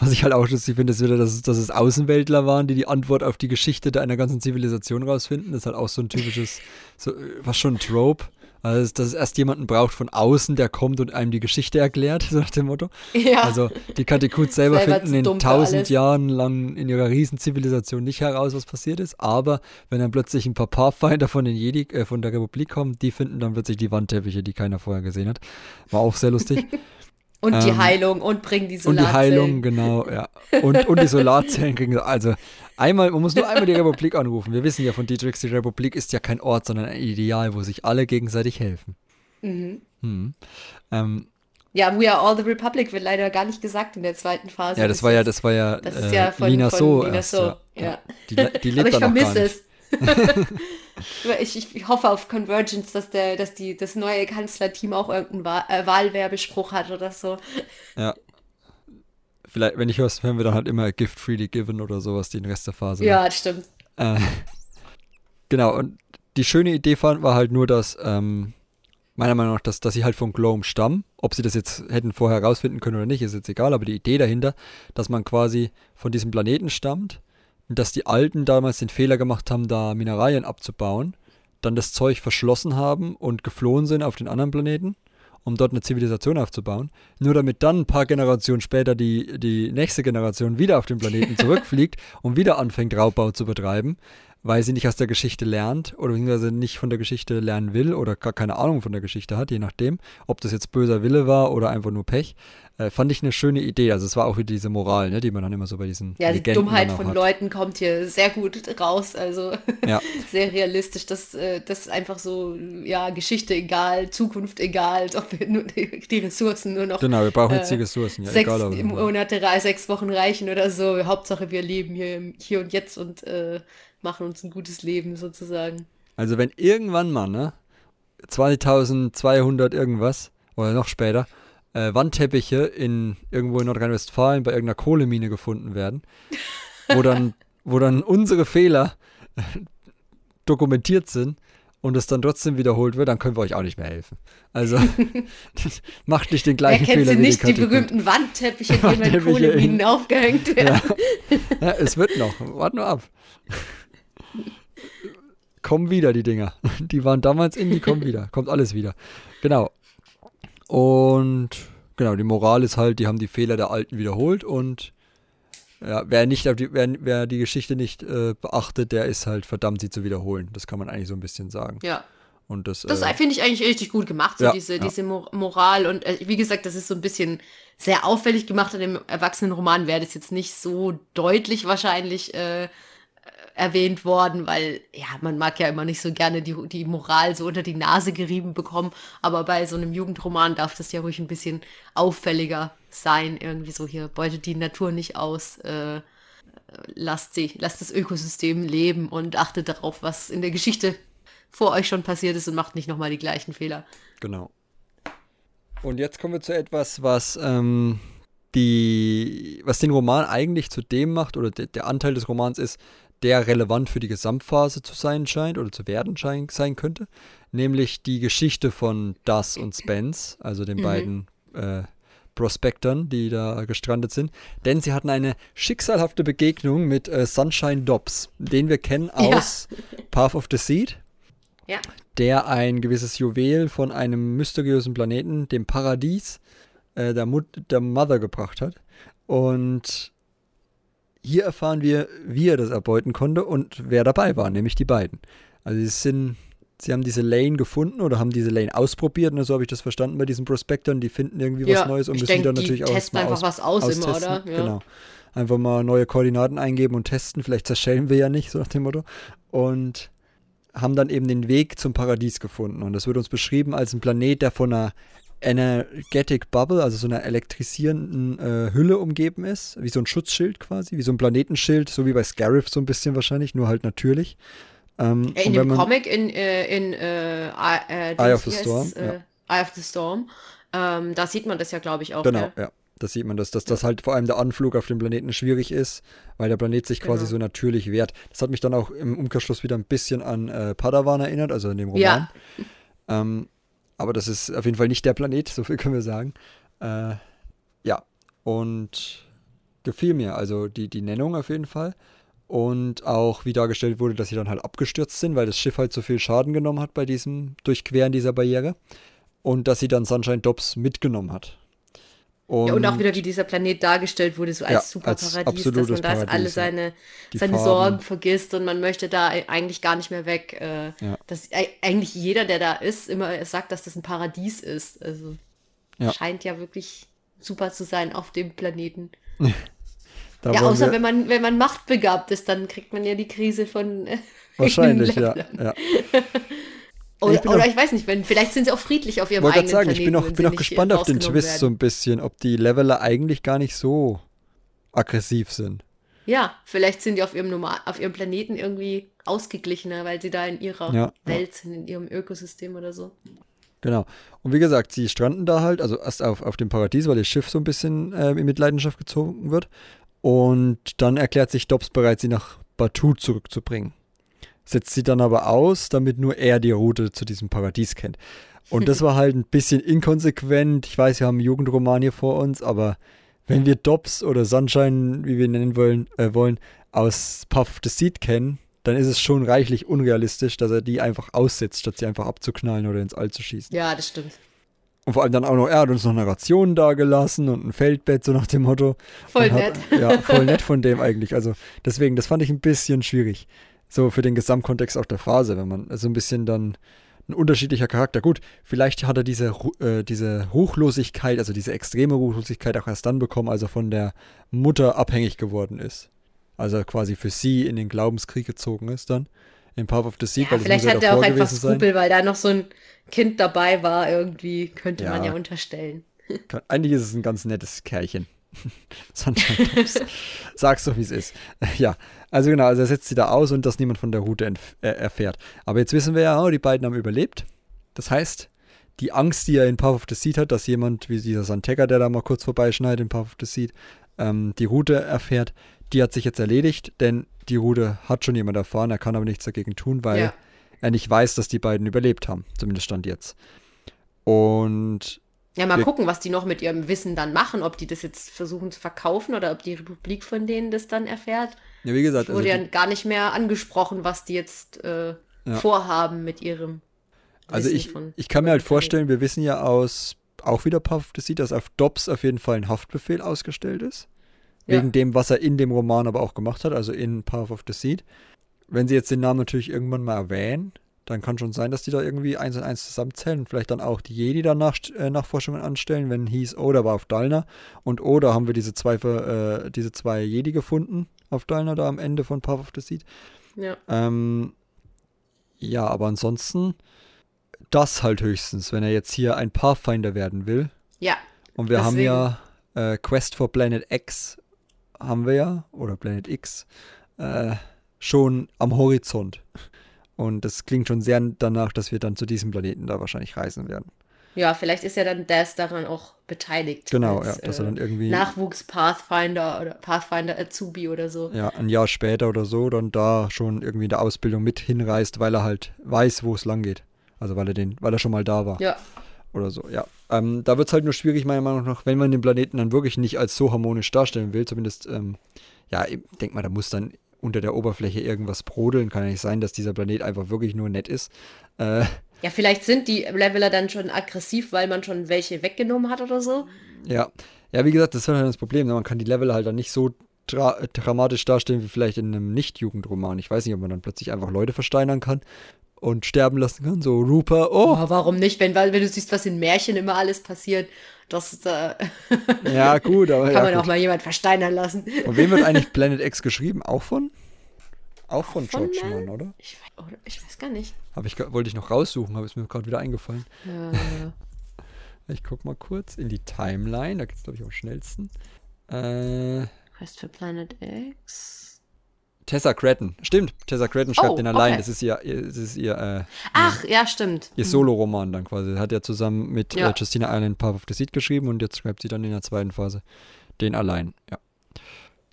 was ich halt auch lustig finde, ist wieder, dass es, dass es Außenweltler waren, die die Antwort auf die Geschichte einer ganzen Zivilisation rausfinden. Das ist halt auch so ein typisches, so, was schon ein Trope. Also, dass es erst jemanden braucht von außen, der kommt und einem die Geschichte erklärt, so nach dem Motto. Ja. Also die Katekut selber, selber finden in tausend Jahren lang in ihrer Riesenzivilisation nicht heraus, was passiert ist. Aber wenn dann plötzlich ein paar Pathfinder von den Jedi, äh, von der Republik kommen, die finden dann plötzlich die Wandteppiche, die keiner vorher gesehen hat. War auch sehr lustig. Und die ähm, Heilung und bringen die Solarzellen. Und die Heilung, genau, ja. Und, und die Solarzellen kriegen, also einmal, man muss nur einmal die Republik anrufen. Wir wissen ja von Dietrichs, die Republik ist ja kein Ort, sondern ein Ideal, wo sich alle gegenseitig helfen. Mhm. Hm. Ähm, ja, We Are All the Republic wird leider gar nicht gesagt in der zweiten Phase. Ja, das, war ja, das war ja, das ist ja äh, von, Lina So. Lina so. Ja. ja. Die, die lebt Aber ich vermisse es. ich, ich, hoffe auf Convergence, dass, der, dass die, das neue Kanzlerteam auch irgendeinen Wahl, äh, Wahlwerbespruch hat oder so. Ja. Vielleicht, wenn ich höre, hören wir dann halt immer Gift Freely Given oder sowas, die den Rest der Phase. Ja, das stimmt. Äh, genau, und die schöne Idee fand, war halt nur, dass, ähm, meiner Meinung nach, dass, dass sie halt von Gloam stammen. Ob sie das jetzt hätten vorher herausfinden können oder nicht, ist jetzt egal, aber die Idee dahinter, dass man quasi von diesem Planeten stammt dass die Alten damals den Fehler gemacht haben, da Mineralien abzubauen, dann das Zeug verschlossen haben und geflohen sind auf den anderen Planeten, um dort eine Zivilisation aufzubauen, nur damit dann ein paar Generationen später die, die nächste Generation wieder auf den Planeten zurückfliegt und wieder anfängt, Raubbau zu betreiben, weil sie nicht aus der Geschichte lernt oder beziehungsweise nicht von der Geschichte lernen will oder gar keine Ahnung von der Geschichte hat, je nachdem, ob das jetzt böser Wille war oder einfach nur Pech. Äh, fand ich eine schöne Idee. Also es war auch wieder diese Moral, ne, die man dann immer so bei diesen Ja, Legenden die Dummheit von hat. Leuten kommt hier sehr gut raus. Also ja. sehr realistisch. Das, äh, das einfach so, ja, Geschichte egal, Zukunft egal, ob wir nur die, Ressourcen nur noch. Genau, wir brauchen jetzt die äh, Ressourcen, ja, sechs egal. Aber Monate, sechs Wochen reichen oder so. Hauptsache wir leben hier, hier und jetzt und äh, machen uns ein gutes Leben sozusagen. Also wenn irgendwann mal, ne, 2200 irgendwas oder noch später, äh, Wandteppiche in irgendwo in Nordrhein-Westfalen bei irgendeiner Kohlemine gefunden werden, wo dann, wo dann unsere Fehler dokumentiert sind und es dann trotzdem wiederholt wird, dann können wir euch auch nicht mehr helfen. Also macht nicht den gleichen Wer kennt Fehler. Sie nicht die, die berühmten Wandteppiche, die mit Kohleminen aufgehängt werden. Ja. ja, es wird noch. Wart nur ab. Kommen wieder die Dinger. Die waren damals in, die kommen wieder. Kommt alles wieder. Genau. Und genau, die Moral ist halt, die haben die Fehler der Alten wiederholt und ja, wer nicht die, wer, wer die Geschichte nicht äh, beachtet, der ist halt verdammt, sie zu wiederholen. Das kann man eigentlich so ein bisschen sagen. Ja. Und das, das äh, finde ich eigentlich richtig gut gemacht, so ja, diese, ja. diese Moral. Und äh, wie gesagt, das ist so ein bisschen sehr auffällig gemacht in dem Erwachsenenroman, wäre das jetzt nicht so deutlich wahrscheinlich äh, erwähnt worden, weil ja, man mag ja immer nicht so gerne die, die Moral so unter die Nase gerieben bekommen, aber bei so einem Jugendroman darf das ja ruhig ein bisschen auffälliger sein, irgendwie so hier beutet die Natur nicht aus, äh, lasst sie, lasst das Ökosystem leben und achtet darauf, was in der Geschichte vor euch schon passiert ist und macht nicht nochmal die gleichen Fehler. Genau. Und jetzt kommen wir zu etwas, was ähm, die, was den Roman eigentlich zu dem macht, oder de, der Anteil des Romans ist, der relevant für die Gesamtphase zu sein scheint oder zu werden schein, sein könnte, nämlich die Geschichte von Das und Spence, also den mhm. beiden äh, Prospectern, die da gestrandet sind, denn sie hatten eine schicksalhafte Begegnung mit äh, Sunshine Dobbs, den wir kennen aus ja. Path of the Seed, ja. der ein gewisses Juwel von einem mysteriösen Planeten, dem Paradies, äh, der, Mut der Mother gebracht hat. Und hier erfahren wir, wie er das erbeuten konnte und wer dabei war, nämlich die beiden. Also sie sind sie haben diese Lane gefunden oder haben diese Lane ausprobiert, und so habe ich das verstanden bei diesen Prospektern, die finden irgendwie ja, was Neues und müssen dann natürlich auch testen einfach aus, was aus immer, oder? Ja. Genau. Einfach mal neue Koordinaten eingeben und testen, vielleicht zerschellen wir ja nicht, so nach dem Motto. Und haben dann eben den Weg zum Paradies gefunden. Und das wird uns beschrieben als ein Planet, der von einer Energetic Bubble, also so einer elektrisierenden äh, Hülle umgeben ist, wie so ein Schutzschild quasi, wie so ein Planetenschild, so wie bei Scarif so ein bisschen wahrscheinlich, nur halt natürlich. Ähm, in dem Comic in, äh, in äh, äh, Eye of the Storm, ist, äh, Eye of the Storm, ähm, da sieht man das ja, glaube ich, auch. Genau, ja. ja. Das sieht man, dass, dass, dass halt vor allem der Anflug auf den Planeten schwierig ist, weil der Planet sich quasi genau. so natürlich wehrt. Das hat mich dann auch im Umkehrschluss wieder ein bisschen an äh, Padawan erinnert, also in dem Roman. Ja. Ähm, aber das ist auf jeden Fall nicht der Planet, so viel können wir sagen. Äh, ja, und gefiel mir, also die, die Nennung auf jeden Fall. Und auch wie dargestellt wurde, dass sie dann halt abgestürzt sind, weil das Schiff halt so viel Schaden genommen hat bei diesem Durchqueren dieser Barriere. Und dass sie dann Sunshine Dobbs mitgenommen hat. Und ja, und auch wieder, wie dieser Planet dargestellt wurde, so als ja, Superparadies, dass man da alle seine, seine Sorgen vergisst und man möchte da eigentlich gar nicht mehr weg. Äh. Dass eigentlich jeder, der da ist, immer sagt, dass das ein Paradies ist. Also scheint ja wirklich super zu sein auf dem Planeten. Ja, außer wenn man, wenn man machtbegabt ist, dann kriegt man ja die Krise von. Äh, Wahrscheinlich, ja. ja. oder, ich, oder auch, ich weiß nicht, wenn, vielleicht sind sie auch friedlich auf ihrem eigenen sagen, Planeten. Ich bin auch, bin auch gespannt auf den Twist werden. so ein bisschen, ob die Leveler eigentlich gar nicht so aggressiv sind. Ja, vielleicht sind die auf ihrem, Normal auf ihrem Planeten irgendwie ausgeglichener, weil sie da in ihrer ja, Welt ja. sind, in ihrem Ökosystem oder so. Genau. Und wie gesagt, sie stranden da halt, also erst auf, auf dem Paradies, weil das Schiff so ein bisschen äh, in Mitleidenschaft gezogen wird. Und dann erklärt sich Dobbs bereit, sie nach Batu zurückzubringen. Setzt sie dann aber aus, damit nur er die Route zu diesem Paradies kennt. Und das war halt ein bisschen inkonsequent. Ich weiß, wir haben einen Jugendroman hier vor uns, aber wenn wir Dobbs oder Sunshine, wie wir ihn nennen wollen, äh, wollen, aus Puff the Seed kennen, dann ist es schon reichlich unrealistisch, dass er die einfach aussetzt, statt sie einfach abzuknallen oder ins All zu schießen. Ja, das stimmt. Und vor allem dann auch noch, er hat uns noch eine Ration dagelassen und ein Feldbett, so nach dem Motto. Voll nett. ja, voll nett von dem eigentlich. Also deswegen, das fand ich ein bisschen schwierig. So für den Gesamtkontext auch der Phase, wenn man so ein bisschen dann ein unterschiedlicher Charakter. Gut, vielleicht hat er diese, äh, diese Ruchlosigkeit, also diese extreme Ruchlosigkeit auch erst dann bekommen, als er von der Mutter abhängig geworden ist. Also quasi für sie in den Glaubenskrieg gezogen ist dann in Path of the Sea. Ja, vielleicht hat er auch einfach Skrupel, sein. weil da noch so ein Kind dabei war, irgendwie, könnte ja. man ja unterstellen. Eigentlich ist es ein ganz nettes Kerlchen. Sag's doch, wie es ist. Ja, also genau, also er setzt sie da aus und dass niemand von der Route äh, erfährt. Aber jetzt wissen wir ja, oh, die beiden haben überlebt. Das heißt, die Angst, die er in Path of the Seed hat, dass jemand wie dieser Santecker, der da mal kurz vorbeischneidet in Path of the Seed, ähm, die Route erfährt, die hat sich jetzt erledigt, denn die Rude hat schon jemand erfahren, er kann aber nichts dagegen tun, weil ja. er nicht weiß, dass die beiden überlebt haben. Zumindest stand jetzt. Und. Ja, mal gucken, was die noch mit ihrem Wissen dann machen, ob die das jetzt versuchen zu verkaufen oder ob die Republik von denen das dann erfährt. Ja, wie gesagt. Wurde also ja gar nicht mehr angesprochen, was die jetzt äh, ja. vorhaben mit ihrem. Also ich, ich kann mir halt vorstellen, wir wissen ja aus auch wieder Puff das sieht, dass auf Dobbs auf jeden Fall ein Haftbefehl ausgestellt ist. Wegen ja. dem, was er in dem Roman aber auch gemacht hat, also in Path of the Seed. Wenn sie jetzt den Namen natürlich irgendwann mal erwähnen, dann kann schon sein, dass die da irgendwie eins und eins zusammenzählen und vielleicht dann auch die Jedi danach äh, Nachforschungen anstellen, wenn hieß, oh, da war auf Dalna und oh, da haben wir diese zwei, äh, diese zwei Jedi gefunden auf Dalna da am Ende von Path of the Seed. Ja. Ähm, ja, aber ansonsten das halt höchstens, wenn er jetzt hier ein Pathfinder werden will. Ja. Und wir deswegen. haben ja äh, Quest for Planet X haben wir ja, oder Planet X, äh, schon am Horizont. Und das klingt schon sehr danach, dass wir dann zu diesem Planeten da wahrscheinlich reisen werden. Ja, vielleicht ist ja dann Daz daran auch beteiligt. Genau, als, ja, dass er äh, dann irgendwie- Nachwuchs Pathfinder oder Pathfinder Azubi oder so. ja, ein Jahr später oder so dann da schon irgendwie in der Ausbildung mit hinreist, weil er halt weiß, wo es lang geht. Also weil er den, weil er schon mal da war. Ja. Oder so, ja. Ähm, da wird es halt nur schwierig, meiner Meinung nach, wenn man den Planeten dann wirklich nicht als so harmonisch darstellen will. Zumindest, ähm, ja, ich denk mal, da muss dann unter der Oberfläche irgendwas brodeln. Kann ja nicht sein, dass dieser Planet einfach wirklich nur nett ist. Äh, Ja, vielleicht sind die Leveler dann schon aggressiv, weil man schon welche weggenommen hat oder so. Ja, ja, wie gesagt, das ist halt das Problem. ne? Man kann die Level halt dann nicht so dra dramatisch darstellen wie vielleicht in einem Nicht-Jugendroman. Ich weiß nicht, ob man dann plötzlich einfach Leute versteinern kann und sterben lassen kann. So, Rupert, oh, Oh, warum nicht? Wenn, weil, wenn du siehst, was in Märchen immer alles passiert, das äh, ja, gut, aber kann ja, man gut. auch mal jemand versteinern lassen. Von wem wird eigentlich Planet X geschrieben? Auch von? Auch von von George? Mann, oder? Ich, weiß- oder, ich weiß gar nicht. Hab ich, wollte ich noch raussuchen, habe es mir gerade wieder eingefallen. Äh, Ich guck mal kurz in die Timeline, da geht's glaube ich am schnellsten. Äh, heißt für Planet X. Tessa Cretton. Stimmt, Tessa Cretton schreibt Oh, den allein. okay. Das ist ihr, das ist ihr, äh, Ach, ja, stimmt. ihr Solo-Roman dann quasi. Hat ja zusammen mit Ja. äh, Justina Allen Path of the Seed geschrieben und jetzt schreibt sie dann in der zweiten Phase den allein. Ja.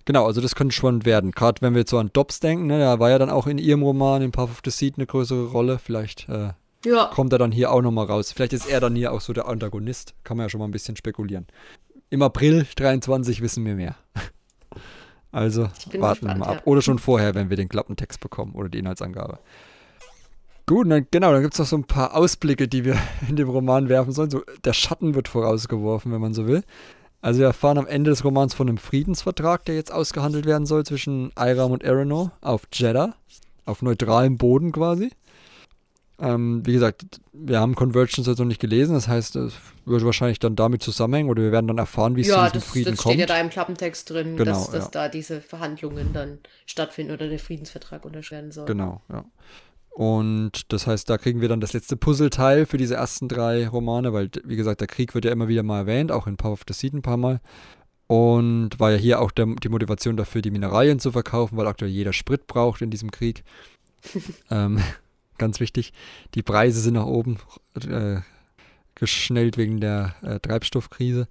Genau, also das könnte spannend werden. Gerade wenn wir jetzt so an Dobbs denken, ne, da war ja dann auch in ihrem Roman in Path of the Seed eine größere Rolle. Vielleicht äh, Ja, kommt er dann hier auch nochmal raus. Vielleicht ist er dann hier auch so der Antagonist. Kann man ja schon mal ein bisschen spekulieren. Im April 23 wissen wir mehr. Also warten wir gespannt, mal ab. ja. Oder schon vorher, wenn wir den Klappentext bekommen oder die Inhaltsangabe. Gut, dann, genau, dann gibt es noch so ein paar Ausblicke, die wir in dem Roman werfen sollen. So, der Schatten wird vorausgeworfen, wenn man so will. Also wir erfahren am Ende des Romans von einem Friedensvertrag, der jetzt ausgehandelt werden soll zwischen Iram und Aeronor auf Jeddah, auf neutralem Boden quasi. Ähm, wie gesagt, wir haben Convergence jetzt noch nicht gelesen, das heißt, es wird wahrscheinlich dann damit zusammenhängen oder wir werden dann erfahren, wie es ja zu diesem das, Frieden das kommt. steht ja da im Klappentext drin, Genau, dass, dass ja. da diese Verhandlungen dann stattfinden oder der Friedensvertrag unterschrieben werden soll. Genau, ja. Und das heißt, da kriegen wir dann das letzte Puzzleteil für diese ersten drei Romane, weil, wie gesagt, der Krieg wird ja immer wieder mal erwähnt, auch in Power of the Seed ein paar Mal. Und war ja hier auch der, die Motivation dafür, die Mineralien zu verkaufen, weil aktuell jeder Sprit braucht in diesem Krieg. ähm, ganz wichtig. Die Preise sind nach oben äh, geschnellt wegen der äh, Treibstoffkrise.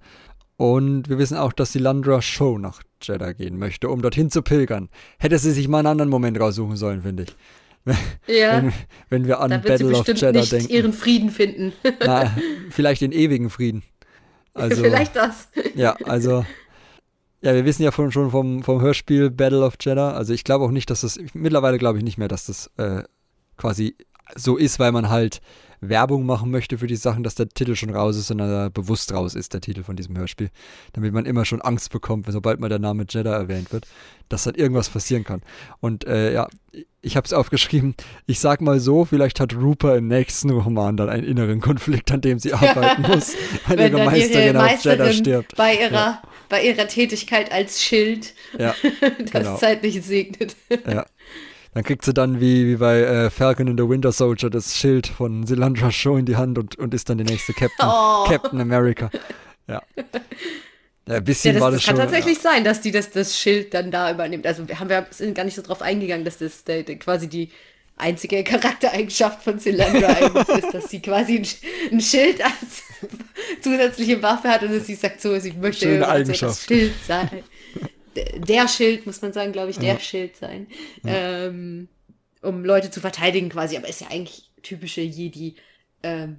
Und wir wissen auch, dass die Landra Show nach Jeddah gehen möchte, um dorthin zu pilgern. Hätte sie sich mal einen anderen Moment raussuchen sollen, finde ich. Ja, Wenn, wenn wir an da wird sie Battle of Jeddah nicht denken. ihren Frieden finden. Na, vielleicht den ewigen Frieden. Also, Vielleicht das. ja, also, ja, wir wissen ja von, schon vom, vom Hörspiel Battle of Jeddah. Also, ich glaube auch nicht, dass das, mittlerweile glaube ich nicht mehr, dass das äh, quasi so ist, weil man halt Werbung machen möchte für die Sachen, dass der Titel schon raus ist, sondern er bewusst raus ist, der Titel von diesem Hörspiel. Damit man immer schon Angst bekommt, sobald mal der Name Jeddah erwähnt wird, dass dann irgendwas passieren kann. Und äh, ja, ich habe es aufgeschrieben, ich sag mal so, vielleicht hat Rupert im nächsten Roman dann einen inneren Konflikt, an dem sie arbeiten muss, weil Wenn ihre dann ihre Meisterin Meisterin stirbt. bei ihrer, bei ihrer Tätigkeit als Schild Ja, das Genau. zeitlich segnet. ja. Dann kriegt sie dann wie, wie bei äh, Falcon and the Winter Soldier das Schild von Silandra Show in die Hand und, und ist dann die nächste Captain, Oh. Captain America. Ja. ja ein Ja, bisschen das, war das das kann schon. tatsächlich sein, dass die das, das Schild dann da übernimmt. Also wir haben wir sind gar nicht so drauf eingegangen, dass das der, der quasi die einzige Charaktereigenschaft von Cylinder eigentlich ist, dass sie quasi ein, ein Schild als zusätzliche Waffe hat und dass sie sagt so, sie möchte Eigenschaft. das Schild sein. Der- Schild, muss man sagen, glaube ich, der Schild sein. Ähm, um Leute zu verteidigen quasi, aber ist ja eigentlich typische Jedi ähm,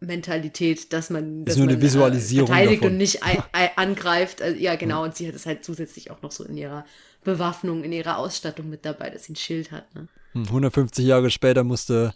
Mentalität, dass man, dass nur eine man, Visualisierung äh, verteidigt davon. und nicht ei- ei- angreift. Also, ja, genau. Und sie hat es halt zusätzlich auch noch so in ihrer Bewaffnung, in ihrer Ausstattung mit dabei, dass sie ein Schild hat. Ne? Hm, 150 Jahre später musste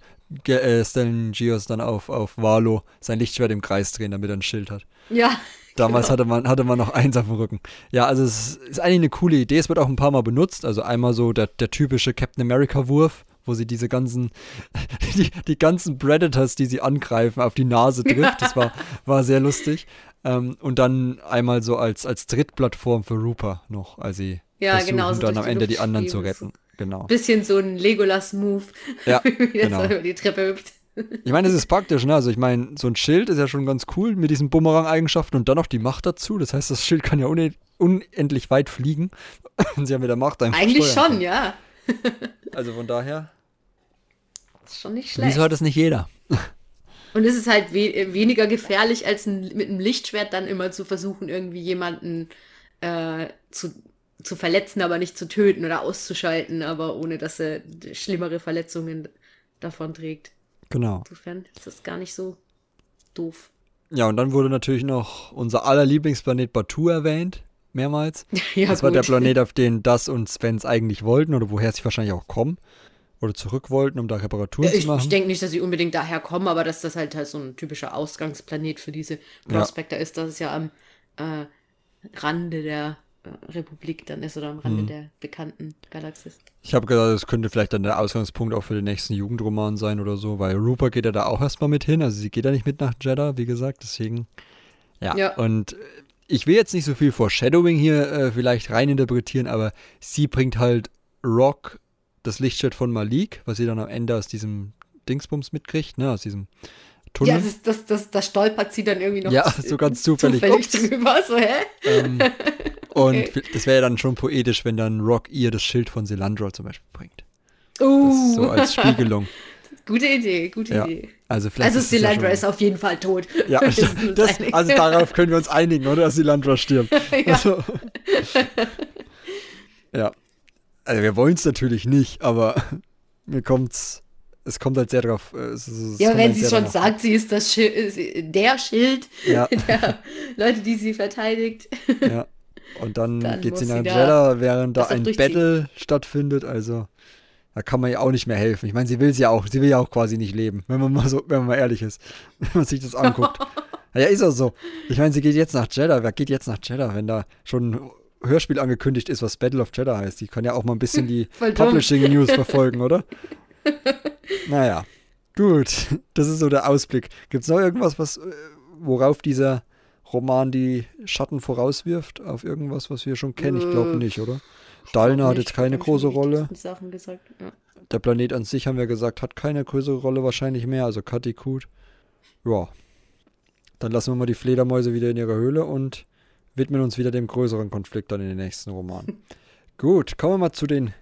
äh, Stellan Gios dann auf, auf Valo sein Lichtschwert im Kreis drehen, damit er ein Schild hat. Ja. Damals genau. hatte, man, hatte man noch eins auf dem Rücken. Ja, also es ist eigentlich eine coole Idee. Es wird auch ein paar Mal benutzt. Also einmal so der, der typische Captain America-Wurf, wo sie diese ganzen, die, die ganzen Predators, die sie angreifen, auf die Nase trifft. Das war, war sehr lustig. Ähm, und dann einmal so als, als Trittplattform für Rooper noch, als sie Ja, versuchen, genau, so dann am Ende die anderen zu retten. Genau. Bisschen so ein Legolas-Move, Ja, wie das genau. über die Treppe hüpft. Ich meine, es ist praktisch, ne? Also ich meine, so ein Schild ist ja schon ganz cool mit diesen Bumerang-Eigenschaften und dann noch die Macht dazu. Das heißt, das Schild kann ja une unendlich weit fliegen. Und sie haben mit der Macht einfach Eigentlich schon, ja. können. Also von daher, Ist schon nicht schlecht. wieso hat es nicht jeder? Und es ist halt we weniger gefährlich, als ein, mit einem Lichtschwert dann immer zu versuchen, irgendwie jemanden äh, zu, zu verletzen, aber nicht zu töten oder auszuschalten, aber ohne dass er schlimmere Verletzungen davon trägt. Genau. Insofern ist das gar nicht so doof. Ja, und dann wurde natürlich noch unser aller Lieblingsplanet Batu erwähnt, mehrmals. Ja, das war gut. der Planet, auf den das und Svens eigentlich wollten oder woher sie wahrscheinlich auch kommen. Oder zurück wollten, um da Reparaturen Ich, zu machen. ich denke nicht, dass sie unbedingt daher kommen, aber dass das halt, halt so ein typischer Ausgangsplanet für diese Prospector ist, dass es ja am äh, Rande der äh, Republik dann ist oder am Mhm. Rande der bekannten Galaxis. Ich habe gedacht, das könnte vielleicht dann der Ausgangspunkt auch für den nächsten Jugendroman sein oder so, weil Rupert geht ja da auch erstmal mit hin. Also sie geht ja nicht mit nach Jeddah, wie gesagt, deswegen. Ja. Ja. Und ich will jetzt nicht so viel Foreshadowing hier äh, vielleicht reininterpretieren, aber sie bringt halt Rock, das Lichtschwert von Malik, was sie dann am Ende aus diesem Dingsbums mitkriegt, ne, aus diesem Tunnel. Ja, das, das, das, das stolpert sie dann irgendwie noch Ja, so ganz zufällig. Ups. drüber. So, hä? ähm, und Okay. das wäre ja dann schon poetisch, wenn dann Rock ihr das Schild von Silandra zum Beispiel bringt. Uh, So als Spiegelung. gute Idee, gute Ja. Idee. Also vielleicht Also ist es ja Silandra schon- ist auf jeden Fall tot. Ja, das, also darauf können wir uns einigen, oder? Dass Silandra stirbt. Ja. Also, ja. Also wir wollen es natürlich nicht, aber mir kommt's, es kommt halt sehr drauf. äh, Es, es Ja, wenn halt sie schon darauf- sagt, sie ist das Schild, ist der Schild Ja, der Leute, die sie verteidigt. ja. Und dann, Dann geht sie nach sie da Jeddah, während da ein. Battle stattfindet. Also da kann man ja auch nicht mehr helfen. Ich meine, sie will sie ja auch, sie will ja auch quasi nicht leben, wenn man mal so, wenn man mal ehrlich ist, wenn man sich das anguckt. ja, ist auch so. Ich meine, sie geht jetzt nach Jeddah. Wer geht jetzt nach Jeddah, wenn da schon ein Hörspiel angekündigt ist, was Battle of Jeddah heißt? Die kann ja auch mal ein bisschen die. Publishing News verfolgen, oder? naja, gut. Das ist so der Ausblick. Gibt es noch irgendwas, was, äh, worauf dieser Roman die Schatten vorauswirft? Auf irgendwas, was wir schon kennen? Ich glaube Äh, nicht, oder? Dalna hat jetzt keine große Rolle. Sachen gesagt. Ja. Der Planet an sich, haben wir gesagt, hat keine größere Rolle wahrscheinlich mehr. Also Katikut. Ja. Dann lassen wir mal die Fledermäuse wieder in ihrer Höhle und widmen uns wieder dem größeren Konflikt dann in den nächsten Roman. Gut, kommen wir mal zu den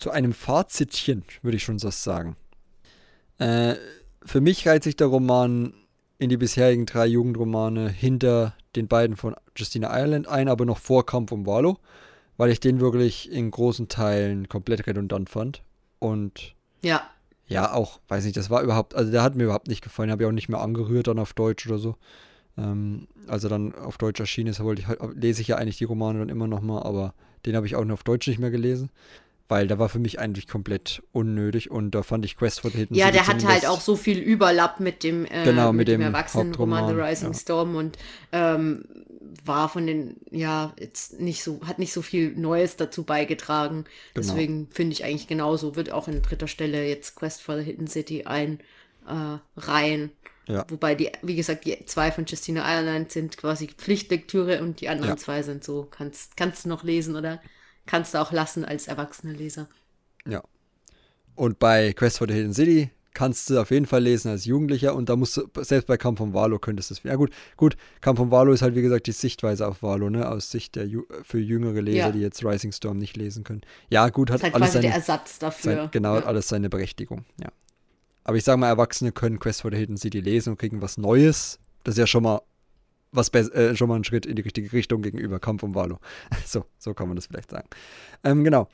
zu einem Fazitchen, würde ich schon so sagen. Äh, für mich reiht sich der Roman in die bisherigen drei Jugendromane hinter den beiden von Justina Ireland ein, aber noch vor Kampf um Valo, weil ich den wirklich in großen Teilen komplett redundant fand. Und ja, ja, auch, weiß nicht, das war überhaupt, also der hat mir überhaupt nicht gefallen, habe ich auch nicht mehr angehört dann auf Deutsch oder so. Ähm, als er dann auf Deutsch erschienen ist, wollte ich, halt- lese ich ja eigentlich die Romane dann immer noch mal, aber den habe ich auch nur auf Deutsch nicht mehr gelesen, weil der war für mich eigentlich komplett unnötig und da fand ich Quest for the Hidden ja, der hatte halt auch so viel Überlapp mit dem, äh, Genau, mit dem dem Erwachsenenroman The Rising ja. Storm und ähm, war von den, ja, jetzt nicht so, hat nicht so viel Neues dazu beigetragen. Genau. Deswegen finde ich eigentlich genauso, wird auch in dritter Stelle jetzt Quest for the Hidden City ein äh, rein. Ja. Wobei die, wie gesagt, die zwei von Justina Ireland sind quasi Pflichtlektüre und die anderen Ja. zwei sind so, kannst, kannst du noch lesen oder kannst du auch lassen als erwachsener Leser. Ja. Und bei Quest for the Hidden City kannst du auf jeden Fall lesen als Jugendlicher und da musst du, selbst bei Kampf von Valo könntest du es. Ja gut, gut, Kampf von Valo ist halt wie gesagt die Sichtweise auf Valo, ne, aus Sicht der Ju für jüngere Leser, Ja. die jetzt Rising Storm nicht lesen können. Ja, gut, Das hat ist halt alles quasi der seine, Ersatz dafür. sein, genau, hat ja. alles seine Berechtigung, ja. Aber ich sage mal, Erwachsene können Quest for the Hidden City lesen und kriegen was Neues. Das ist ja schon mal was äh, schon mal ein Schritt in die richtige Richtung gegenüber Kampf um Valo. So, so kann man das vielleicht sagen. Ähm, genau.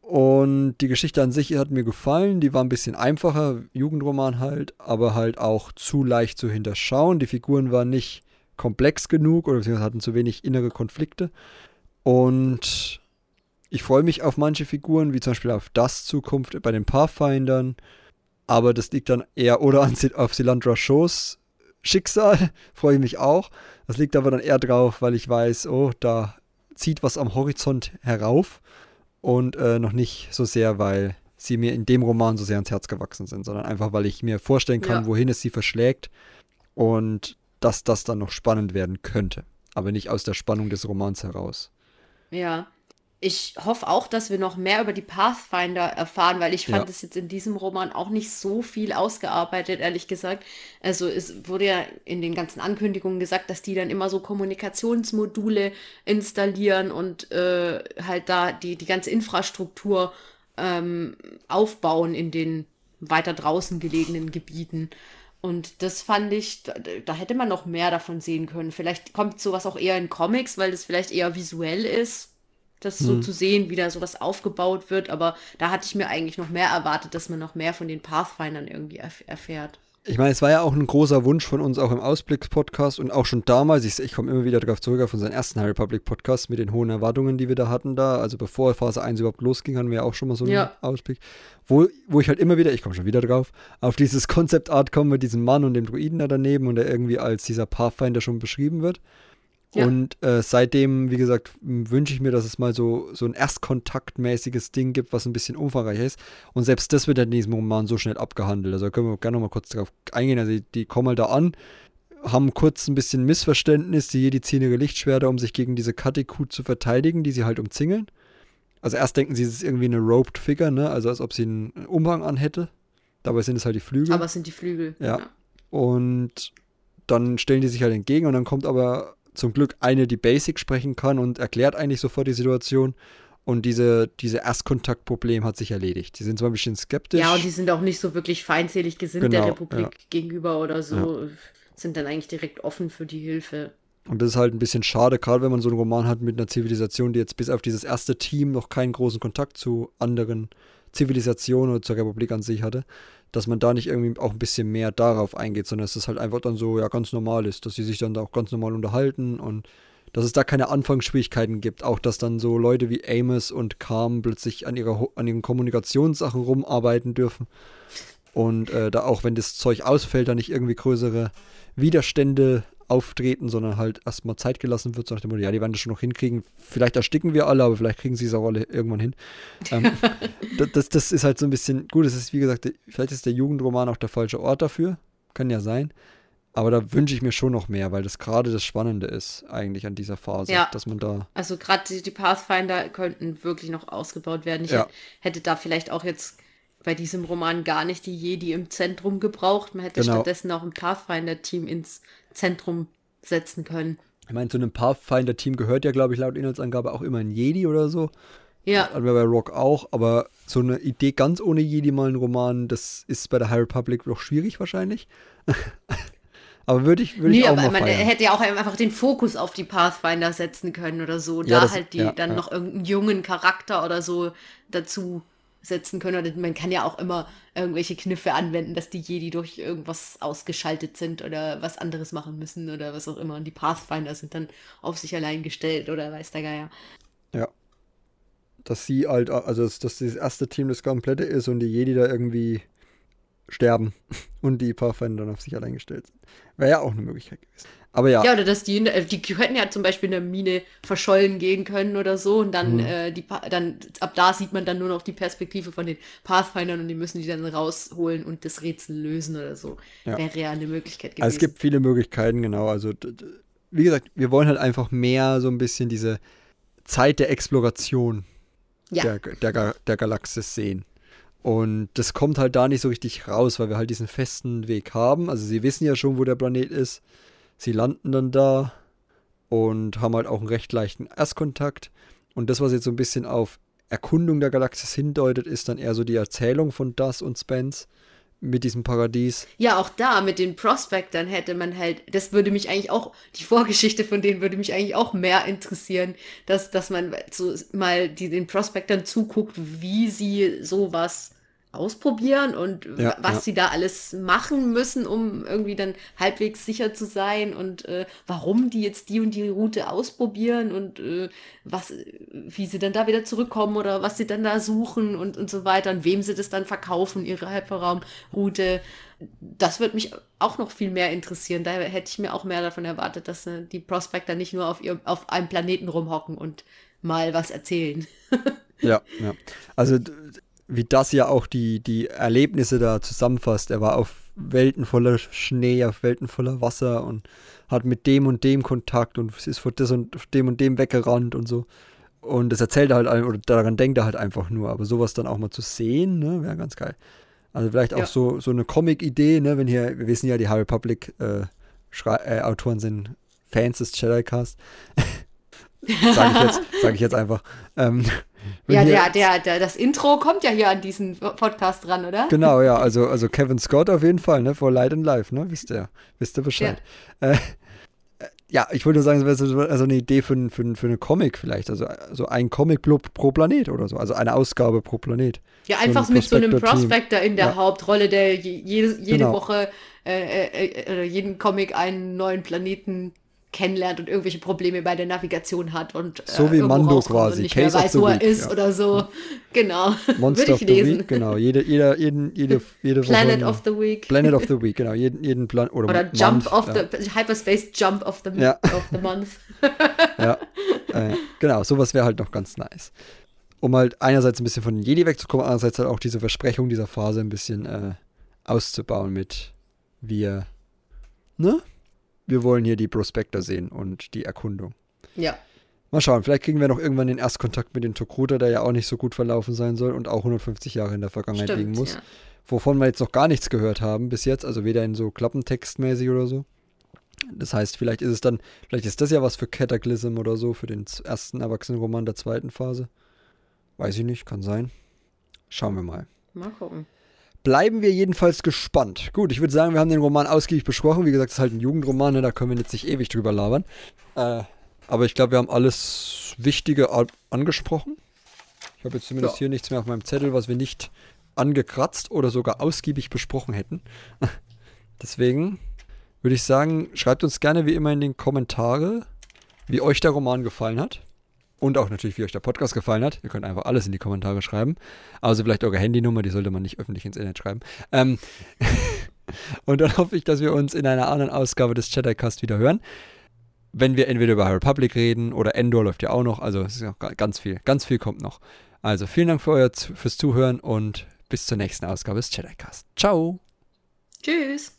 Und die Geschichte an sich hat mir gefallen. Die war ein bisschen einfacher, Jugendroman halt, aber halt auch zu leicht zu hinterschauen. Die Figuren waren nicht komplex genug oder hatten zu wenig innere Konflikte. Und ich freue mich auf manche Figuren, wie zum Beispiel auf das Zukunft bei den Pathfindern. Aber das liegt dann eher oder an, auf Silandra Shows Schicksal, freue ich mich auch. Das liegt aber dann eher drauf, weil ich weiß, oh, da zieht was am Horizont herauf und äh, noch nicht so sehr, weil sie mir in dem Roman so sehr ans Herz gewachsen sind, sondern einfach, weil ich mir vorstellen kann, Ja. wohin es sie verschlägt und dass das dann noch spannend werden könnte. Aber nicht aus der Spannung des Romans heraus. Ja. Ich hoffe auch, dass wir noch mehr über die Pathfinder erfahren, weil ich fand Ja. es jetzt in diesem Roman auch nicht so viel ausgearbeitet, ehrlich gesagt. Also es wurde ja in den ganzen Ankündigungen gesagt, dass die dann immer so Kommunikationsmodule installieren und äh, halt da die, die ganze Infrastruktur ähm, aufbauen in den weiter draußen gelegenen Gebieten. Und das fand ich, da, da, hätte man noch mehr davon sehen können. Vielleicht kommt sowas auch eher in Comics, weil das vielleicht eher visuell ist, das so hm. zu sehen, wie da sowas aufgebaut wird. Aber da hatte ich mir eigentlich noch mehr erwartet, dass man noch mehr von den Pathfindern irgendwie erf erfährt. Ich meine, es war ja auch ein großer Wunsch von uns, auch im Ausblick-Podcast und auch schon damals. Ich, ich komme immer wieder darauf zurück, auf unseren ersten High Republic-Podcast mit den hohen Erwartungen, die wir da hatten da. Also bevor Phase 1 überhaupt losging, hatten wir ja auch schon mal so einen ja. Ausblick. Wo, wo ich halt immer wieder, ich komme schon wieder drauf, auf dieses Concept-Art komme mit diesem Mann und dem Druiden da daneben und der irgendwie als dieser Pathfinder schon beschrieben wird. Ja. Und äh, seitdem, wie gesagt, wünsche ich mir, dass es mal so, so ein erstkontaktmäßiges Ding gibt, was ein bisschen umfangreicher ist. Und selbst das wird in diesem Roman so schnell abgehandelt. Also da können wir gerne noch mal kurz darauf eingehen. Also die, die kommen halt da an, haben kurz ein bisschen Missverständnis. Die Jedi ziehen ihre Lichtschwerter, um sich gegen diese Kateku zu verteidigen, die sie halt umzingeln. Also erst denken sie, es ist irgendwie eine Roped Figure, ne? Also als ob sie einen Umhang anhätte. Dabei sind es halt die Flügel. Aber es sind die Flügel. Ja. ja. Und dann stellen die sich halt entgegen und dann kommt aber zum Glück eine, die Basic sprechen kann und erklärt eigentlich sofort die Situation. Und diese, diese Erstkontaktproblem hat sich erledigt. Die sind zwar ein bisschen skeptisch. Ja, und die sind auch nicht so wirklich feindselig gesinnt genau, der Republik ja. gegenüber oder so. Ja. Sind dann eigentlich direkt offen für die Hilfe. Und das ist halt ein bisschen schade, gerade wenn man so einen Roman hat mit einer Zivilisation, die jetzt bis auf dieses erste Team noch keinen großen Kontakt zu anderen Zivilisationen oder zur Republik an sich hatte dass man da nicht irgendwie auch ein bisschen mehr darauf eingeht, sondern dass es halt einfach dann so ja ganz normal ist, dass sie sich dann da auch ganz normal unterhalten und dass es da keine Anfangsschwierigkeiten gibt. Auch dass dann so Leute wie Amos und Carm plötzlich an, ihrer, an ihren Kommunikationssachen rumarbeiten dürfen. Und äh, da auch, wenn das Zeug ausfällt, da nicht irgendwie größere Widerstände auftreten, sondern halt erstmal Zeit gelassen wird, so nach dem Motto, ja, die werden das schon noch hinkriegen. Vielleicht ersticken wir alle, aber vielleicht kriegen sie es auch alle irgendwann hin. Ähm, das, das ist halt so ein bisschen, gut, es ist wie gesagt, vielleicht ist der Jugendroman auch der falsche Ort dafür. Kann ja sein. Aber da wünsche ich mir schon noch mehr, weil das gerade das Spannende ist, eigentlich an dieser Phase, ja. dass man da. Also gerade die, die, Pathfinder könnten wirklich noch ausgebaut werden. Ich ja. hätte da vielleicht auch jetzt bei diesem Roman gar nicht die Jedi im Zentrum gebraucht. Man hätte genau. stattdessen auch ein Pathfinder-Team ins Zentrum setzen können. Ich meine, zu einem Pathfinder-Team gehört ja, glaube ich, laut Inhaltsangabe auch immer ein Jedi oder so. Ja. Hatten wir bei Rock auch, aber so eine Idee ganz ohne Jedi mal einen Roman, das ist bei der High Republic doch schwierig wahrscheinlich. aber würde ich, würd nee, ich auch aber mal man feiern. hätte ja auch einfach den Fokus auf die Pathfinder setzen können oder so. Ja, da das, halt die ja, dann ja. noch irgendeinen jungen Charakter oder so dazu setzen können. Oder man kann ja auch immer irgendwelche Kniffe anwenden, dass die Jedi durch irgendwas ausgeschaltet sind oder was anderes machen müssen oder was auch immer. Und die Pathfinder sind dann auf sich allein gestellt oder weiß der Geier. Ja. Dass sie halt, also dass, das erste Team das komplette ist und die Jedi da irgendwie sterben und die Pathfinder dann auf sich allein gestellt sind. Wäre ja auch eine Möglichkeit gewesen. Aber ja. Ja, oder dass die, äh, die könnten ja zum Beispiel in der Mine verschollen gehen können oder so und dann, mhm. äh, die, dann, ab da sieht man dann nur noch die Perspektive von den Pathfindern und die müssen die dann rausholen und das Rätsel lösen oder so. Ja. Wäre ja eine Möglichkeit gewesen. Also es gibt viele Möglichkeiten, genau. Also, wie gesagt, wir wollen halt einfach mehr so ein bisschen diese Zeit der Exploration ja. der, der, der Galaxis sehen. Und das kommt halt da nicht so richtig raus, weil wir halt diesen festen Weg haben. Also sie wissen ja schon, wo der Planet ist. Sie landen dann da und haben halt auch einen recht leichten Erstkontakt. Und das, was jetzt so ein bisschen auf Erkundung der Galaxis hindeutet, ist dann eher so die Erzählung von Das und Spence mit diesem Paradies. Ja, auch da mit den Prospectern hätte man halt, das würde mich eigentlich auch, die Vorgeschichte von denen würde mich eigentlich auch mehr interessieren, dass, dass man so mal die, den Prospectern zuguckt, wie sie sowas ausprobieren und ja, was ja. sie da alles machen müssen, um irgendwie dann halbwegs sicher zu sein und äh, warum die jetzt die und die Route ausprobieren und äh, was, wie sie dann da wieder zurückkommen oder was sie dann da suchen und, und so weiter und wem sie das dann verkaufen, ihre Hyperraumroute. Das würde mich auch noch viel mehr interessieren. Da hätte ich mir auch mehr davon erwartet, dass äh, die Prospector nicht nur auf, ihr, auf einem Planeten rumhocken und mal was erzählen. ja, ja. Also wie das ja auch die, die Erlebnisse da zusammenfasst. Er war auf Welten voller Schnee, auf Welten voller Wasser und hat mit dem und dem Kontakt und ist vor das und dem und dem weggerannt und so. Und das erzählt er halt, oder daran denkt er halt einfach nur. Aber sowas dann auch mal zu sehen, ne, wäre ganz geil. Also vielleicht auch ja. so, so eine Comic-Idee, ne, wenn hier, wir wissen ja, die High Republic äh, äh, Autoren sind Fans des Jedi Cast. sage ich, jetzt, sag ich jetzt einfach. Ähm, ja, der, der, der, das Intro kommt ja hier an diesen Podcast dran, oder? Genau, ja, also, also Kevin Scott auf jeden Fall, ne, for Light and Life, ne, wisst ihr, wisst ihr Bescheid. Ja. Äh, ja, ich wollte nur sagen, es wäre so also eine Idee für, für, für eine Comic vielleicht. Also, also ein Comic pro, pro Planet oder so. Also eine Ausgabe pro Planet. Ja, einfach so mit so einem Prospector in der ja. Hauptrolle, der jede, jede genau. Woche äh, äh, äh, jeden Comic einen neuen Planeten kennenlernt und irgendwelche Probleme bei der Navigation hat und äh, so wie Mando quasi, nicht Case mehr weiß, wo er ist ja. oder so. Genau. Monster of the lesen. Week, genau. Jede, jeder, jeden, jede, jede Planet of the Week. Planet of the Week, genau. Jeden, jeden Plan oder, oder Jump of ja. the Hyperspace Jump of the, ja. of the Month. ja, äh, genau. Sowas wäre halt noch ganz nice. Um halt einerseits ein bisschen von den Jedi wegzukommen, andererseits halt auch diese Versprechung dieser Phase ein bisschen äh, auszubauen mit wir, ne? Wir wollen hier die Prospektor sehen und die Erkundung. Ja. Mal schauen, vielleicht kriegen wir noch irgendwann den Erstkontakt mit dem Tokruta, der ja auch nicht so gut verlaufen sein soll und auch 150 Jahre in der Vergangenheit Stimmt, liegen muss. Ja. Wovon wir jetzt noch gar nichts gehört haben bis jetzt, also weder in so Klappentextmäßig oder so. Das heißt, vielleicht ist es dann, vielleicht ist das ja was für Cataclysm oder so, für den ersten Erwachsenenroman der zweiten Phase. Weiß ich nicht, kann sein. Schauen wir mal. Mal gucken bleiben wir jedenfalls gespannt. Gut, ich würde sagen, wir haben den Roman ausgiebig besprochen. Wie gesagt, es ist halt ein Jugendroman, ne? da können wir jetzt nicht ewig drüber labern. Äh, aber ich glaube, wir haben alles Wichtige angesprochen. Ich habe jetzt zumindest ja. hier nichts mehr auf meinem Zettel, was wir nicht angekratzt oder sogar ausgiebig besprochen hätten. Deswegen würde ich sagen, schreibt uns gerne wie immer in den Kommentare, wie euch der Roman gefallen hat. Und auch natürlich, wie euch der Podcast gefallen hat. Ihr könnt einfach alles in die Kommentare schreiben. Also vielleicht eure Handynummer, die sollte man nicht öffentlich ins Internet schreiben. Ähm und dann hoffe ich, dass wir uns in einer anderen Ausgabe des Chattercast wieder hören. Wenn wir entweder über High Republic reden oder Endor läuft ja auch noch. Also es ist noch ganz viel. Ganz viel kommt noch. Also vielen Dank für euer, fürs Zuhören und bis zur nächsten Ausgabe des Chattercast. Ciao. Tschüss.